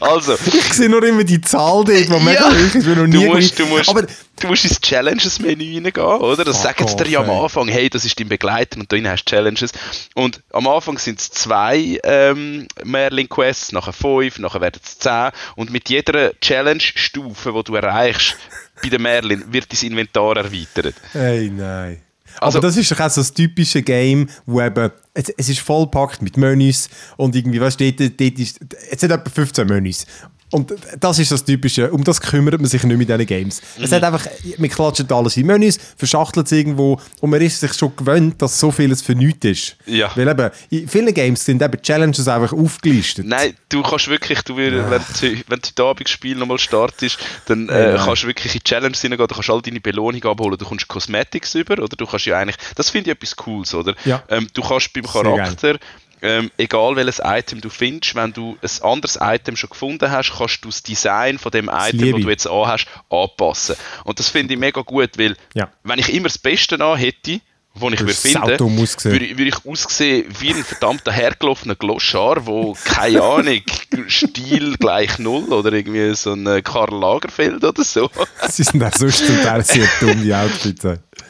Also. Ich sehe nur immer die Zahl dort, die mega hoch ist, noch nie du musst, du musst, aber, du musst ins Challenges-Menü reingehen, oder? Das sagen sie dir ja am Anfang, hey, das ist dein Begleiter und drin hast du Challenges. Und am Anfang sind es zwei ähm, Merlin-Quests, nachher fünf, nachher werden es zehn. Und mit jeder Challenge-Stufe, die du erreichst, bei der Merlin, wird dein Inventar erweitert. Hey, nein. Also, Aber das ist doch auch so das typische Game, wo eben, es, es ist vollpackt mit Menüs und irgendwie, weißt du, dort, dort ist, es hat etwa 15 Menüs. Und das ist das Typische. Um das kümmert man sich nicht mit diesen Games. Mhm. Es hat einfach, man klatscht alles in Menüs, verschachtelt es irgendwo und man ist sich schon gewöhnt, dass so vieles für nichts ist. Ja. Weil eben, in vielen Games sind eben Challenges einfach aufgelistet. Nein, du kannst wirklich, du, wenn, du, wenn du heute Abend das Spiel nochmal startest, dann äh, kannst du wirklich in Challenges hineingehen, du kannst all deine Belohnung abholen, du kommst Cosmetics über, oder du kannst ja eigentlich, das finde ich etwas Cooles, oder? Ja. Ähm, du kannst beim Charakter ähm, egal welches Item du findest, wenn du ein anderes Item schon gefunden hast, kannst du das Design von dem Item, das du jetzt anhast, anpassen. Und das finde ich mega gut, weil ja. wenn ich immer das Beste an hätte, wo ich würde finden, würde, würde ich aussehen wie ein verdammter hergelaufener Gloschar, wo, keine Ahnung, Stil gleich null oder irgendwie so ein Karl Lagerfeld oder so. Sie sind auch sonst zum Teil sehr dumm, die Outfits.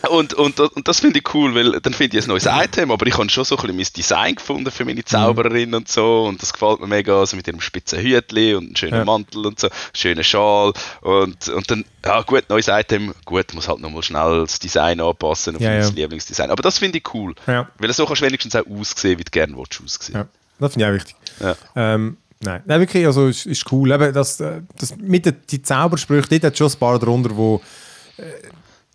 Und, und, und das finde ich cool, weil dann finde ich ein neues Item, aber ich habe schon so ein bisschen mein Design gefunden für meine Zaubererin und so und das gefällt mir mega, also mit ihrem spitzen Hütli und einem schönen ja. Mantel und so, schönen Schal und, und dann, ja gut, neues Item, gut, muss halt nochmal schnell das Design anpassen auf ja, mein ja. Lieblingsdesign, aber das finde ich cool, ja. weil so kannst du wenigstens auch aussehen, wie du gerne willst aussehen. Ja, das finde ich auch wichtig. Ja. Ähm, Nein, Nein, wirklich, also ist, ist cool. Eben, das, äh, das, mit den die Zaubersprüchen, dort hat schon ein paar darunter, wo äh,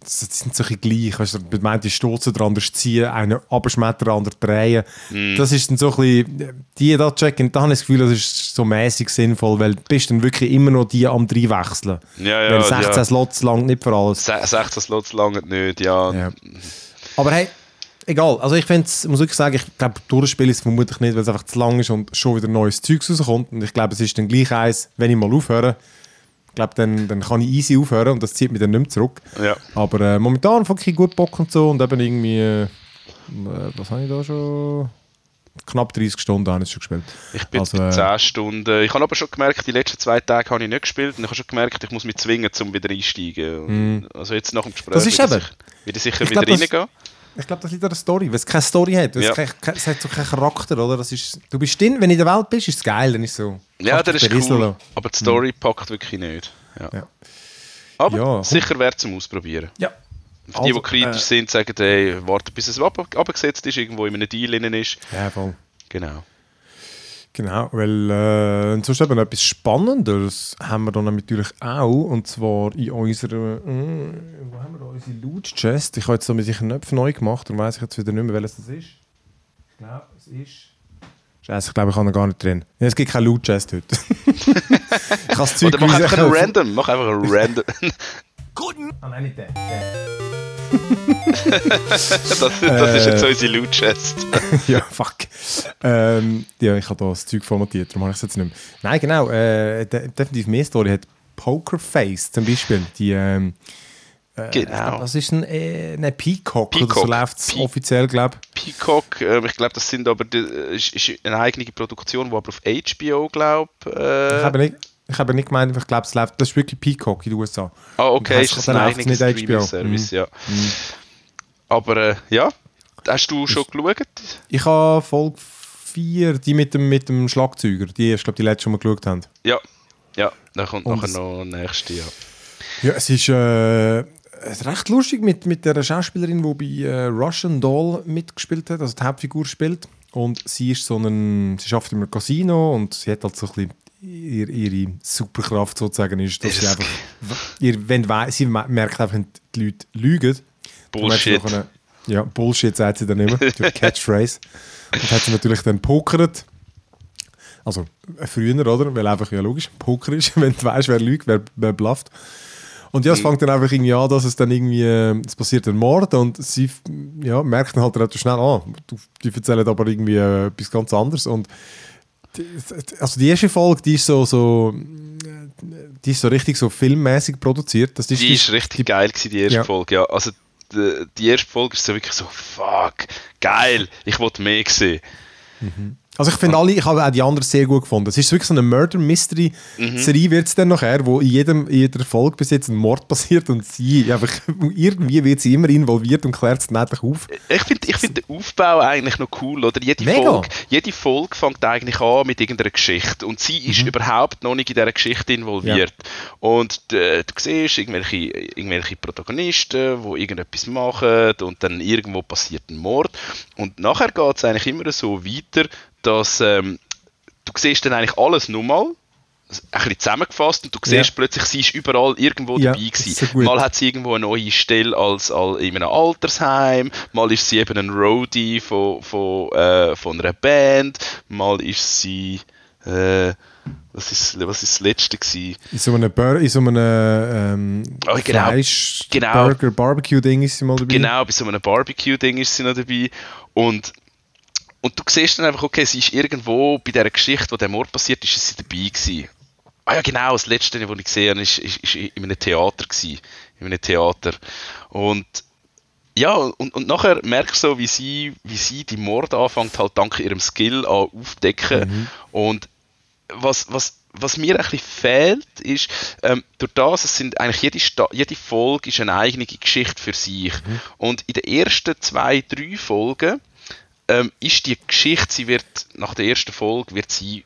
das sind so ein gleich. Weißt du, meint, die stoßen der andere ziehen, einen abschmettern, der andere drehen. Mm. Das ist dann so ein bisschen, die da checken, da habe ich das Gefühl, das ist so mäßig sinnvoll, weil du bist dann wirklich immer noch die am drei wechseln. Ja, ja, weil 16 ja. Slots lang nicht für alles. 16 Slots lang nicht, ja. ja. Aber hey, egal. Also ich finde es, muss wirklich sagen, ich glaube, durchspielen ist vermutlich nicht, weil es einfach zu lang ist und schon wieder neues Zeug rauskommt. Und ich glaube, es ist dann gleich eins, wenn ich mal aufhöre, glaube, dann, dann kann ich easy aufhören und das zieht mich dann nicht mehr zurück. Ja. Aber äh, momentan fand ich gut Bock und so und eben irgendwie, äh, was habe ich da schon? Knapp 30 Stunden habe ich schon gespielt. Ich bin also, äh, 10 Stunden. Ich habe aber schon gemerkt, die letzten zwei Tage habe ich nicht gespielt und ich habe schon gemerkt, ich muss mich zwingen, um wieder einsteigen. Mm. Also jetzt nach dem Gespräch das ist wieder, wieder sicher wieder reingehen. Ich glaube, das liegt an der Story, weil es keine Story hat. Ja. Es, es, hat so keinen Charakter, oder? Das ist, du bist drin, wenn du in der Welt bist, ist es geil, dann ist so. Ja, das ist cool, aber die Story mhm. packt wirklich nicht. Ja. ja. Aber ja. sicher wert zum Ausprobieren. Ja. Für die, also, die kritisch äh, sind, sagen, hey, warte bis es abgesetzt ist, irgendwo in einem Deal drin ist. Ja, voll. Genau. Genau, weil äh, sonst eben etwas Spannendes haben wir dann natürlich auch, und zwar in unserer, äh, wo haben wir da unsere Loot-Chest? Ich habe jetzt da mit sicher Knöpfe neu gemacht, und weiß ich jetzt wieder nicht mehr, welches das ist. Ich glaube, es ist... Scheiße, ich glaube, ich habe ihn gar nicht drin. Ja, es gibt keine Loot-Chest heute. ich kann Zeug Oder mach einfach ein random, mach einfach ein random... Guten... Ah nein, nicht der. der. das, das ist jetzt äh, unsere Loot Chest. ja, fuck. Ähm, ja, ich habe da das Zeug formatiert, darum habe ich es jetzt nicht mehr. Nein, genau. Äh, definitiv mehr Story hat Pokerface zum Beispiel. Die, ähm, äh, genau. Das ist ein, äh, ein Peacock, Peacock. Oder so läuft es offiziell, glaube ich. Peacock, äh, ich glaube, das sind aber die, ist, ist eine eigene Produktion, die aber auf HBO, glaube äh, ich. Habe nicht, ich habe nicht gemeint, ich glaube, es läuft, das ist wirklich Peacock in den USA. Ah, okay, ist das ein eigenes Streaming-Service, mhm. ja. Mhm. Aber äh, ja, hast du schon geschaut? Ich habe Folge 4, die mit dem, mit dem Schlagzeuger, die ich glaube, die letzte, die wir geschaut haben. Ja, ja, da kommt Und nachher noch nächste, ja. Ja, es ist äh, recht lustig mit, mit der Schauspielerin, die bei äh, Russian Doll mitgespielt hat, also die Hauptfigur spielt. Und sie ist so ein, sie arbeitet im Casino und sie hat halt so ein bisschen ihre, ihre Superkraft sozusagen ist, dass sie einfach, ihr, wenn, sie merkt einfach, wenn die Leute lügen. Bullshit. Eine, ja, Bullshit sagt sie dann immer, durch Catchphrase. Und hat sie natürlich dann pokert. Also äh, früher, oder? Weil einfach, ja logisch, Poker ist, wenn du weißt, wer lügt, wer, wer blufft. Und ja, es mhm. fängt dann einfach irgendwie an, dass es dann irgendwie, äh, es passiert ein Mord und sie ja, merkt dann halt relativ schnell, ah, die erzählen aber irgendwie äh, etwas ganz anderes und also die erste Folge, die ist so, so die ist so richtig so filmmäßig produziert. Das ist, die, die ist richtig die, geil gewesen, die erste ja. Folge, ja. Also die, die, erste Folge ist so wirklich so, fuck, geil, ich wollte mehr sehen. Mhm. Also ich finde alle, ich habe auch die anderen sehr gut gefunden. Es ist wirklich so eine Murder Mystery Serie mhm. wird es dann nachher, wo in jedem in jeder Folge bis jetzt ein Mord passiert und sie einfach irgendwie wird sie immer involviert und klärt es nettlich auf. Ich finde ich find den Aufbau eigentlich noch cool, oder? Jede Folge, jede Folge fängt eigentlich an mit irgendeiner Geschichte und sie ist mhm. überhaupt noch nicht in dieser Geschichte involviert. Ja. Und äh, du siehst irgendwelche, irgendwelche Protagonisten, die irgendetwas machen und dann irgendwo passiert ein Mord und nachher geht es eigentlich immer so weiter, dass ähm, du siehst dann eigentlich alles nochmal, ein bisschen zusammengefasst und du siehst ja. plötzlich, sie ist überall irgendwo ja, dabei gewesen. Mal hat sie irgendwo eine neue Stelle als, als in einem Altersheim, mal ist sie eben ein Roadie von, von, äh, von einer Band, mal ist sie äh, was ist, was ist das letzte gewesen? In so einem, Bur in so einem ähm, oh, genau, Fleisch genau, Burger Barbecue Ding ist sie mal dabei. Genau, bei so einem Barbecue Ding ist sie noch dabei und und du siehst dann einfach, okay, sie ist irgendwo bei dieser Geschichte, wo der Mord passiert ist, ist sie dabei gewesen. Ah ja, genau, das letzte, was ich gesehen habe, ist, ist, ist in einem Theater gewesen. In einem Theater. Und ja, und, und nachher merkst du so, wie sie, wie sie die Morde anfängt, halt dank ihrem Skill an aufdecken. Mhm. Und was, was, was mir ein bisschen fehlt, ist, ähm, durch das, es sind eigentlich jede, Sta jede Folge ist eine eigene Geschichte für sich. Mhm. Und in den ersten zwei, drei Folgen ähm, ist die Geschichte, sie wird, nach der ersten Folge wird sie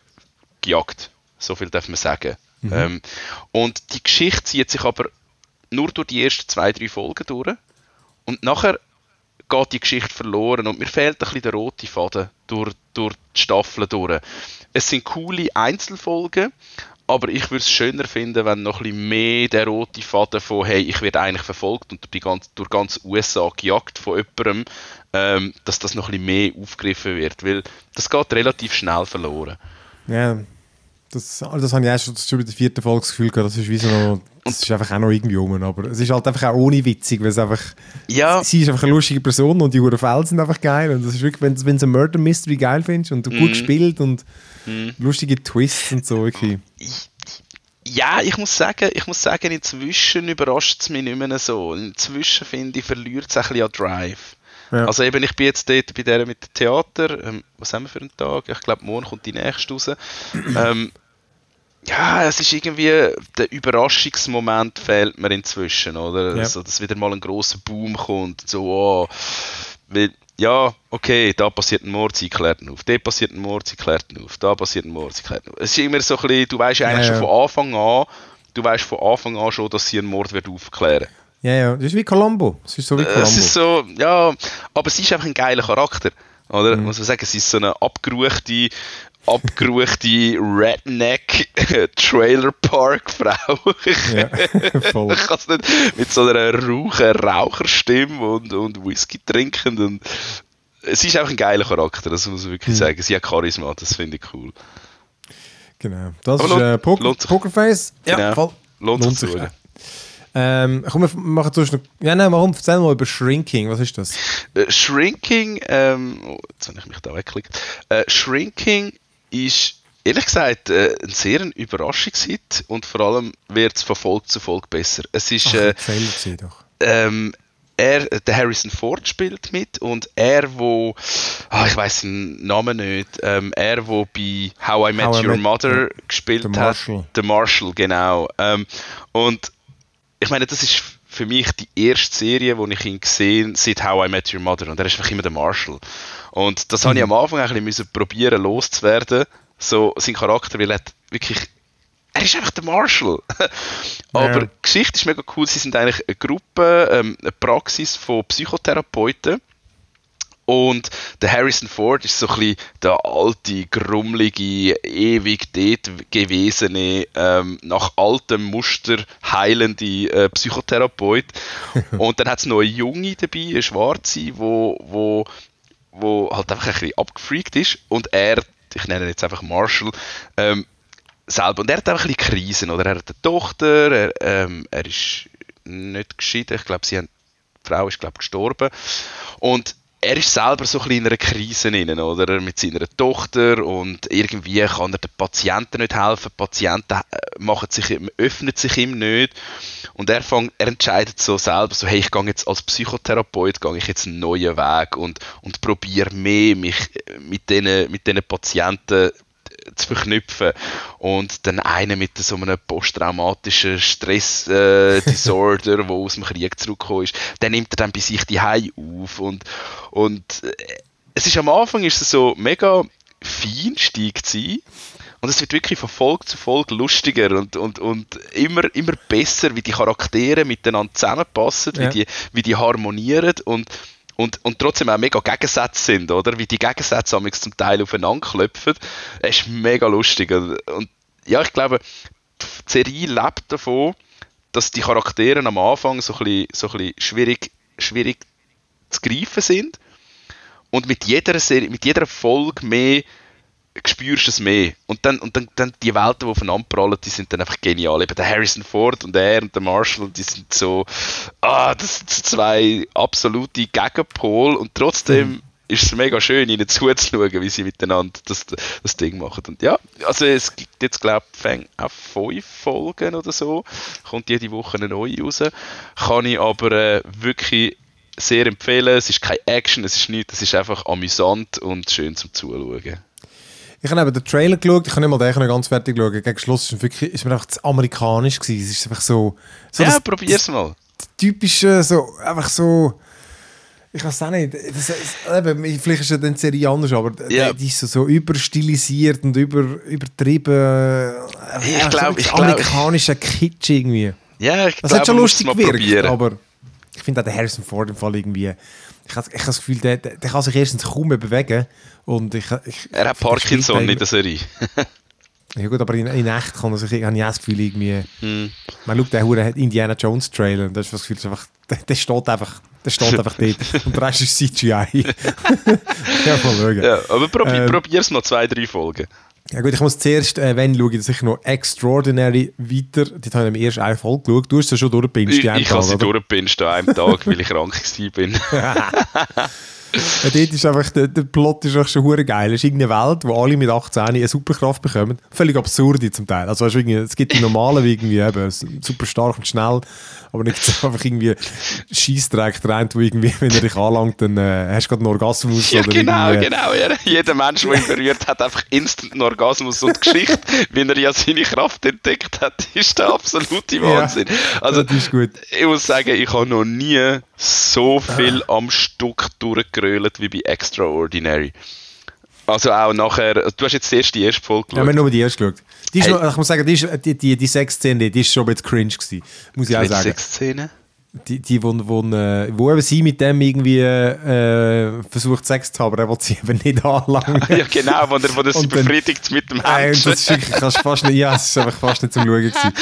gejagt. So viel darf man sagen. Mhm. Ähm, und die Geschichte zieht sich aber nur durch die ersten zwei, drei Folgen durch. Und nachher geht die Geschichte verloren und mir fehlt ein bisschen der rote Faden durch, durch die Staffeln durch. Es sind coole Einzelfolgen, aber ich würde es schöner finden, wenn noch ein bisschen mehr der rote Faden von hey, ich werde eigentlich verfolgt und durch, die ganze, durch ganz USA gejagt von jemandem, ähm, dass das noch ein bisschen mehr aufgegriffen wird, weil das geht relativ schnell verloren. Ja, das, das habe ich auch schon, schon bei der vierten Folge das Gefühl gehabt, das ist wie so noch, das ist einfach auch noch irgendwie um, aber es ist halt einfach auch ohne witzig, weil es einfach, ja. sie ist einfach eine lustige Person und die Huren Fälle sind einfach geil und das ist wirklich, wenn, wenn du ein Murder Mystery geil findest und du mm. gut gespielt und mm. lustige Twists und so, irgendwie. Ja, ich muss sagen, ich muss sagen, inzwischen überrascht es mich nicht mehr so. Inzwischen finde ich, verliert es ein bisschen an Drive. Ja. Also eben, ich bin jetzt dort bei der mit dem Theater. Ähm, was haben wir für einen Tag? Ich glaube, morgen kommt die nächste raus. ähm, ja, es ist irgendwie, der Überraschungsmoment fehlt mir inzwischen, oder? Ja. Also, dass wieder mal ein großer Boom kommt, so, oh, weil, ja, okay, da passiert ein Mord, sie klärt ihn auf, da passiert ein Mord, sie klärt ihn auf, da passiert ein Mord, sie klärt ihn auf. Es ist immer so ein bisschen, du weißt eigentlich ja, schon von Anfang an, du weißt von Anfang an schon, dass sie einen Mord wird aufklären Ja, ja, das ist wie Colombo. Es ist so wie Colombo. Es ist so, ja, aber sie ist einfach ein geiler Charakter. Oder? Mhm. Muss man sagen, sie ist so eine abgeruchte, abgeruchte Redneck Trailer Park Frau. ja, voll. ich kann es nicht mit so einer rauchen Raucherstimme und, und Whisky trinken und sie ist auch ein geiler Charakter, das muss man wirklich mhm. sagen. Sie hat Charisma, das finde ich cool. Genau. Das Aber ist äh, Poker, Pokerface. Ja, genau. voll. Lohnt, lohnt sich. sich ähm, komm, wir machen zuerst noch. Ja, nein, warum? Erzähl mal über Shrinking. Was ist das? Äh, Shrinking, ähm, oh, jetzt habe ich mich da weggeklickt. Äh, Shrinking ist ehrlich gesagt äh, ein sehr ein Überraschungshit und vor allem wird es von Folge zu Folge besser. Es ist. Ach, äh, sie doch. Ähm, er, der Harrison Ford spielt mit und er, wo, oh, ich weiß den Namen nicht, ähm, er, wo bei How I Met How Your I Met, Mother gespielt hat, der Marshall, genau. Ähm, und ich meine, das ist für mich die erste Serie, die ich ihn gesehen seit How I Met Your Mother. Und er ist einfach immer der Marshall. Und das mhm. habe ich am Anfang ein bisschen probieren loszuwerden. So sein Charakter, weil er wirklich er ist einfach der Marshall. Aber ja. die Geschichte ist mega cool. Sie sind eigentlich eine Gruppe, ähm, eine Praxis von Psychotherapeuten und der Harrison Ford ist so ein bisschen der alte, grummelige, ewig dort gewesene, ähm, nach altem Muster heilende äh, Psychotherapeut. und dann hat es noch eine Junge dabei, eine Schwarze, wo, wo, wo halt einfach ein bisschen abgefreakt ist. Und er, ich nenne ihn jetzt einfach Marshall, ähm, selber. Und er hat einfach ein bisschen Krisen, oder? Er hat eine Tochter, er, ähm, er ist nicht geschieden, ich glaube, sie haben, die Frau ist, glaube gestorben. Und er ist selber so ein bisschen in einer Krise drin, oder? Mit seiner Tochter und irgendwie kann er den Patienten nicht helfen. Die Patienten äh, machen sich, öffnen sich ihm nicht. Und er, fängt, er entscheidet so selber, so, hey, ich gehe jetzt als Psychotherapeut, gehe ich jetzt einen neuen Weg und, und probiere mehr, mich äh, mit diesen mit Patienten zu verknüpfen. Und dann einer mit so einem posttraumatischen Stress-Disorder, äh, wo aus dem Krieg zurückgekommen ist, der nimmt er dann bei sich die Hai auf. Und, und äh, es ist am Anfang ist es so mega Feinstieg sein. Und es wird wirklich von Folge zu Folge lustiger und, und, und immer, immer besser, wie die Charaktere miteinander zusammenpassen, ja. wie, die, wie die harmonieren. Und und, und trotzdem auch mega Gegensätze sind, oder? Wie die Gegensätze zum Teil aufeinander klopfen. Es ist mega lustig. Und, und ja, ich glaube, die Serie lebt davon, dass die Charaktere am Anfang so ein bisschen, so ein bisschen schwierig, schwierig zu greifen sind. Und mit jeder, Serie, mit jeder Folge mehr spürst es mehr. Und dann, und dann, dann die Welten, die aufeinander prallen, die sind dann einfach genial. Eben der Harrison Ford und er und der Marshall, die sind so, ah, das sind zwei absolute Gegenpol und trotzdem mhm. ist es mega schön, ihnen zuzuschauen, wie sie miteinander das, das Ding machen. Und ja, also es gibt jetzt, glaube ich, auch fünf Folgen oder so. Kommt jede Woche eine neue raus. Kann ich aber äh, wirklich sehr empfehlen. Es ist keine Action, es ist nichts, es ist einfach amüsant und schön zum Zuschauen. Ich habe eben den Trailer geschaut, ich habe nicht mal den ganz fertig geschaut. Gegen Schluss ist, wirklich, ist mir einfach zu amerikanisch gewesen. Es ist einfach so... so ja, das, probier's mal. Typische, so, einfach so... Ich weiß auch nicht. Das, das, eben, vielleicht ist ja dann die Serie anders, aber Ja. die ist so, so überstilisiert und über, übertrieben. Ich glaub, ich glaub- Amerikanischer Kitsch irgendwie. Ja, ich Das glaube, hat schon es lustig gewirkt, aber ich finde auch der Harrison Ford im Fall irgendwie... Ich habe ich hab das Gefühl, der, der, der kann sich erstens kaum mehr bewegen und ich... ich Er hat der Parkinson in der Serie. Ja gut, aber in, in echt kann er sich... habe ich das Gefühl irgendwie... Hm. Man schaut den Huren Indiana Jones Trailer und das ist das Gefühl, einfach, der, der steht einfach, der steht einfach dort und der Rest ist CGI. ja, mal schauen. Ja. Aber probi Ähm. probier's mal zwei, drei Folgen. Gut, ich muss zuerst, äh, wenn schaue ich sicher noch Extraordinary weiter. Dort habe ich am ersten eine Folge geschaut. Du hast ja schon durchgepinst, Ich, ich habe sie durchgepinscht an einem Tag, weil ich krank. Ja, dort ist einfach, der, der Plot ist auch schon hure geil. Es ist irgendeine Welt, wo alle mit 18 eine Superkraft bekommen. Völlig absurd zum Teil. Also weißt es gibt die normalen, wie irgendwie eben, super stark und schnell, aber nicht einfach irgendwie Scheissdreck trennt, wo irgendwie, wenn er dich anlangt, dann äh, hast du gerade einen Orgasmus Ja, oder genau, irgendwie, genau. Ja. Jeder Mensch, der ihn berührt, hat einfach instant einen Orgasmus. Und die Geschichte, wie er ja seine Kraft entdeckt hat, ist der absolute Wahnsinn. Also, das ist gut. ich muss sagen, ich habe noch nie so viel am Stück durchgerölt wie bei Extraordinary. Also auch nachher, du hast jetzt erst die erste Folge Ja, wir haben geschaut. nur die erste geschaut. Die ist Hey. noch, ich muss sagen, die, ist, die, die, die Sexszene, die ist schon ein bisschen cringe gewesen. Muss ich auch sagen. Sexszene? Die, die wo, wo, äh, wo eben sie mit dem irgendwie äh, versucht Sex zu haben, aber er will sie eben nicht anlangen. Ja, genau, wo er, wo er sie befriedigt mit dem Händchen. das ist wirklich, kannst fast nicht, ja, es ist einfach fast nicht zum Schauen gewesen.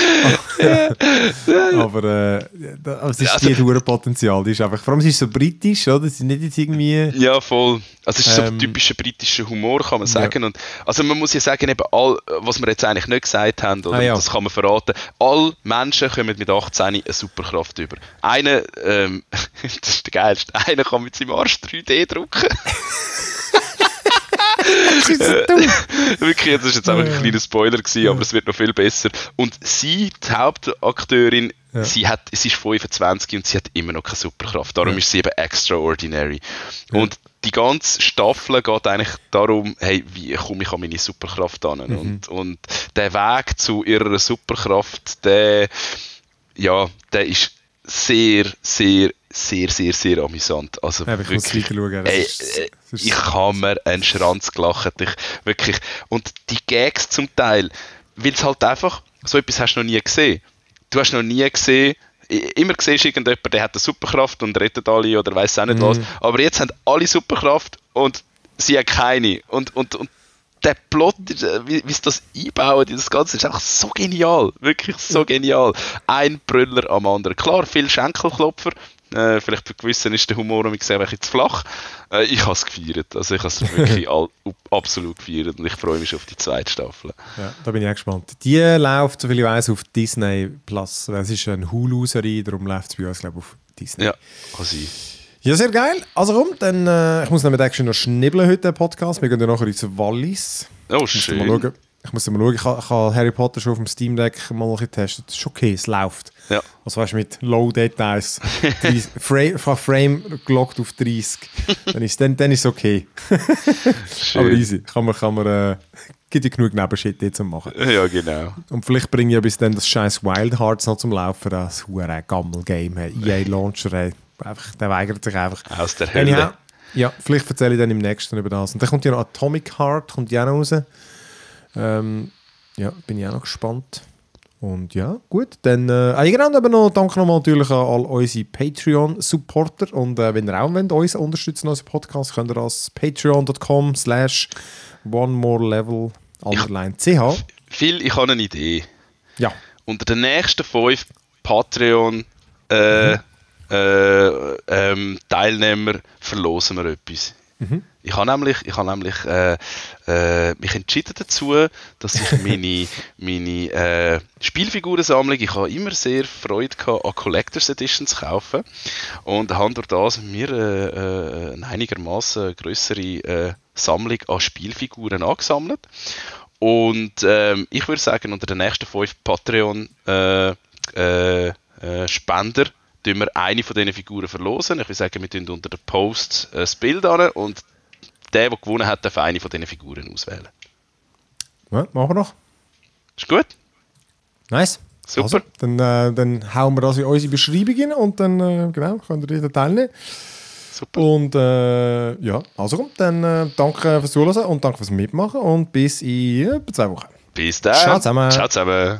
aber, äh, da- aber es ist Also- die Potenzial, die ist einfach, vor allem sie ist so britisch, oder? Sie ist nicht jetzt irgendwie, Ja, voll. Also es ist so Ähm, typischer britischer Humor, kann man sagen. Und, also man muss ja sagen, eben all, was wir jetzt eigentlich nicht gesagt haben, oder Ah, ja. das kann man verraten, alle Menschen kommen mit 18 eine Superkraft über. Einer, ähm, das ist der geilste, einer kann mit seinem Arsch 3D drucken. so dumm. Wirklich, das ist jetzt einfach ein kleiner Spoiler gewesen, aber es wird noch viel besser. Und sie, die Hauptakteurin, Ja. sie, hat, sie ist 25 und sie hat immer noch keine Superkraft. Darum Ja. ist sie eben extraordinary. Und die ganze Staffel geht eigentlich darum, hey, wie komme ich an meine Superkraft an? Mhm. Und, und der Weg zu ihrer Superkraft, der, ja, der ist sehr, sehr, sehr, sehr, sehr amüsant. Also Ja, aber ich muss wirklich, ey, ist- ich habe mir einen Schranz gelacht. Ich, wirklich. Und die Gags zum Teil, weil es halt einfach, so etwas hast du noch nie gesehen. Du hast noch nie gesehen, immer siehst du irgendjemand, der hat eine Superkraft und rettet alle oder weiß auch nicht Mhm. was. Aber jetzt haben alle Superkraft und sie haben keine. Und, und, und der Plot, äh, wie, wie sie das einbauen, das Ganze, ist einfach so genial. Wirklich so genial. Ein Brüller am anderen. Klar, viel Schenkelklopfer. Äh, vielleicht für gewissen ist der Humor ein bisschen zu flach. Äh, ich habe es gefeiert. Also ich habe es wirklich all, absolut gefeiert und ich freue mich schon auf die zweite Staffel. Ja, da bin ich auch gespannt. Die läuft, soviel ich weiß, auf Disney Plus. Es ist eine Hulu-Serie, darum läuft es bei uns, glaube ich, auf Disney. Ja, kann sein. Ja, sehr geil. Also komm, dann, äh, ich muss nämlich actually noch schnibbeln heute, den Podcast. Wir gehen dann nachher ins Wallis. Oh, Ich muss mal schön. schauen. Ich muss mal schauen. Ich ich habe Harry Potter schon auf dem Steam Deck mal ein bisschen getestet. Das ist okay, es läuft. Ja. Also weißt du, mit Low Details. 30 Frame, Frame gelockt auf 30. Dann ist dann, dann ist es okay. Schön. Aber easy. Kann man, kann man, äh, gibt ja genug Nebenshit jetzt zu machen. Ja, genau. Und vielleicht bringe ich ja bis dann das scheiß Wild Hearts noch zum Laufen. Das hure Gammel-Game. EA Launcher, ey. Einfach, der weigert sich einfach. Aus der Hölle. Anyhow, ja, vielleicht erzähle ich dann im nächsten über das. Und dann kommt ja noch Atomic Heart, kommt ja noch raus. Ähm, ja, bin ich auch noch gespannt. Und ja, gut. Dann, äh, ah, genau, aber noch danke nochmal natürlich an all unsere Patreon-Supporter. Und äh, wenn ihr auch wollt, uns unterstützen, unseren Podcast, könnt ihr als patreon.com slash one more level underline ch. Phil, ich habe eine Idee. Ja. Unter den nächsten fünf Patreon äh, äh, ähm, Teilnehmer verlosen wir etwas. Ich habe nämlich, ich habe nämlich äh, äh, mich entschieden dazu, dass ich meine, meine äh, Spielfigurensammlung, ich habe immer sehr Freude gehabt, an Collectors Editions zu kaufen und habe durch das mir äh, äh, eine einigermaßen größere äh, Sammlung an Spielfiguren angesammelt. Und ähm, ich würde sagen, unter den nächsten fünf Patreon äh, Spender tun wir eine von diesen Figuren verlosen. Ich würde sagen, wir tun unter den Post das Bild an und der, der gewonnen hat, darf eine von diesen Figuren auswählen. Ja, machen wir noch. Ist gut? Nice. Super. Also, dann, äh, dann hauen wir das in unsere Beschreibung rein und dann äh, genau, könnt ihr da teilnehmen. Super. Und äh, ja, also komm, dann äh, danke fürs Zuhören und danke fürs Mitmachen und bis in äh, zwei Wochen. Bis dann. Ciao zusammen. Ciao zusammen.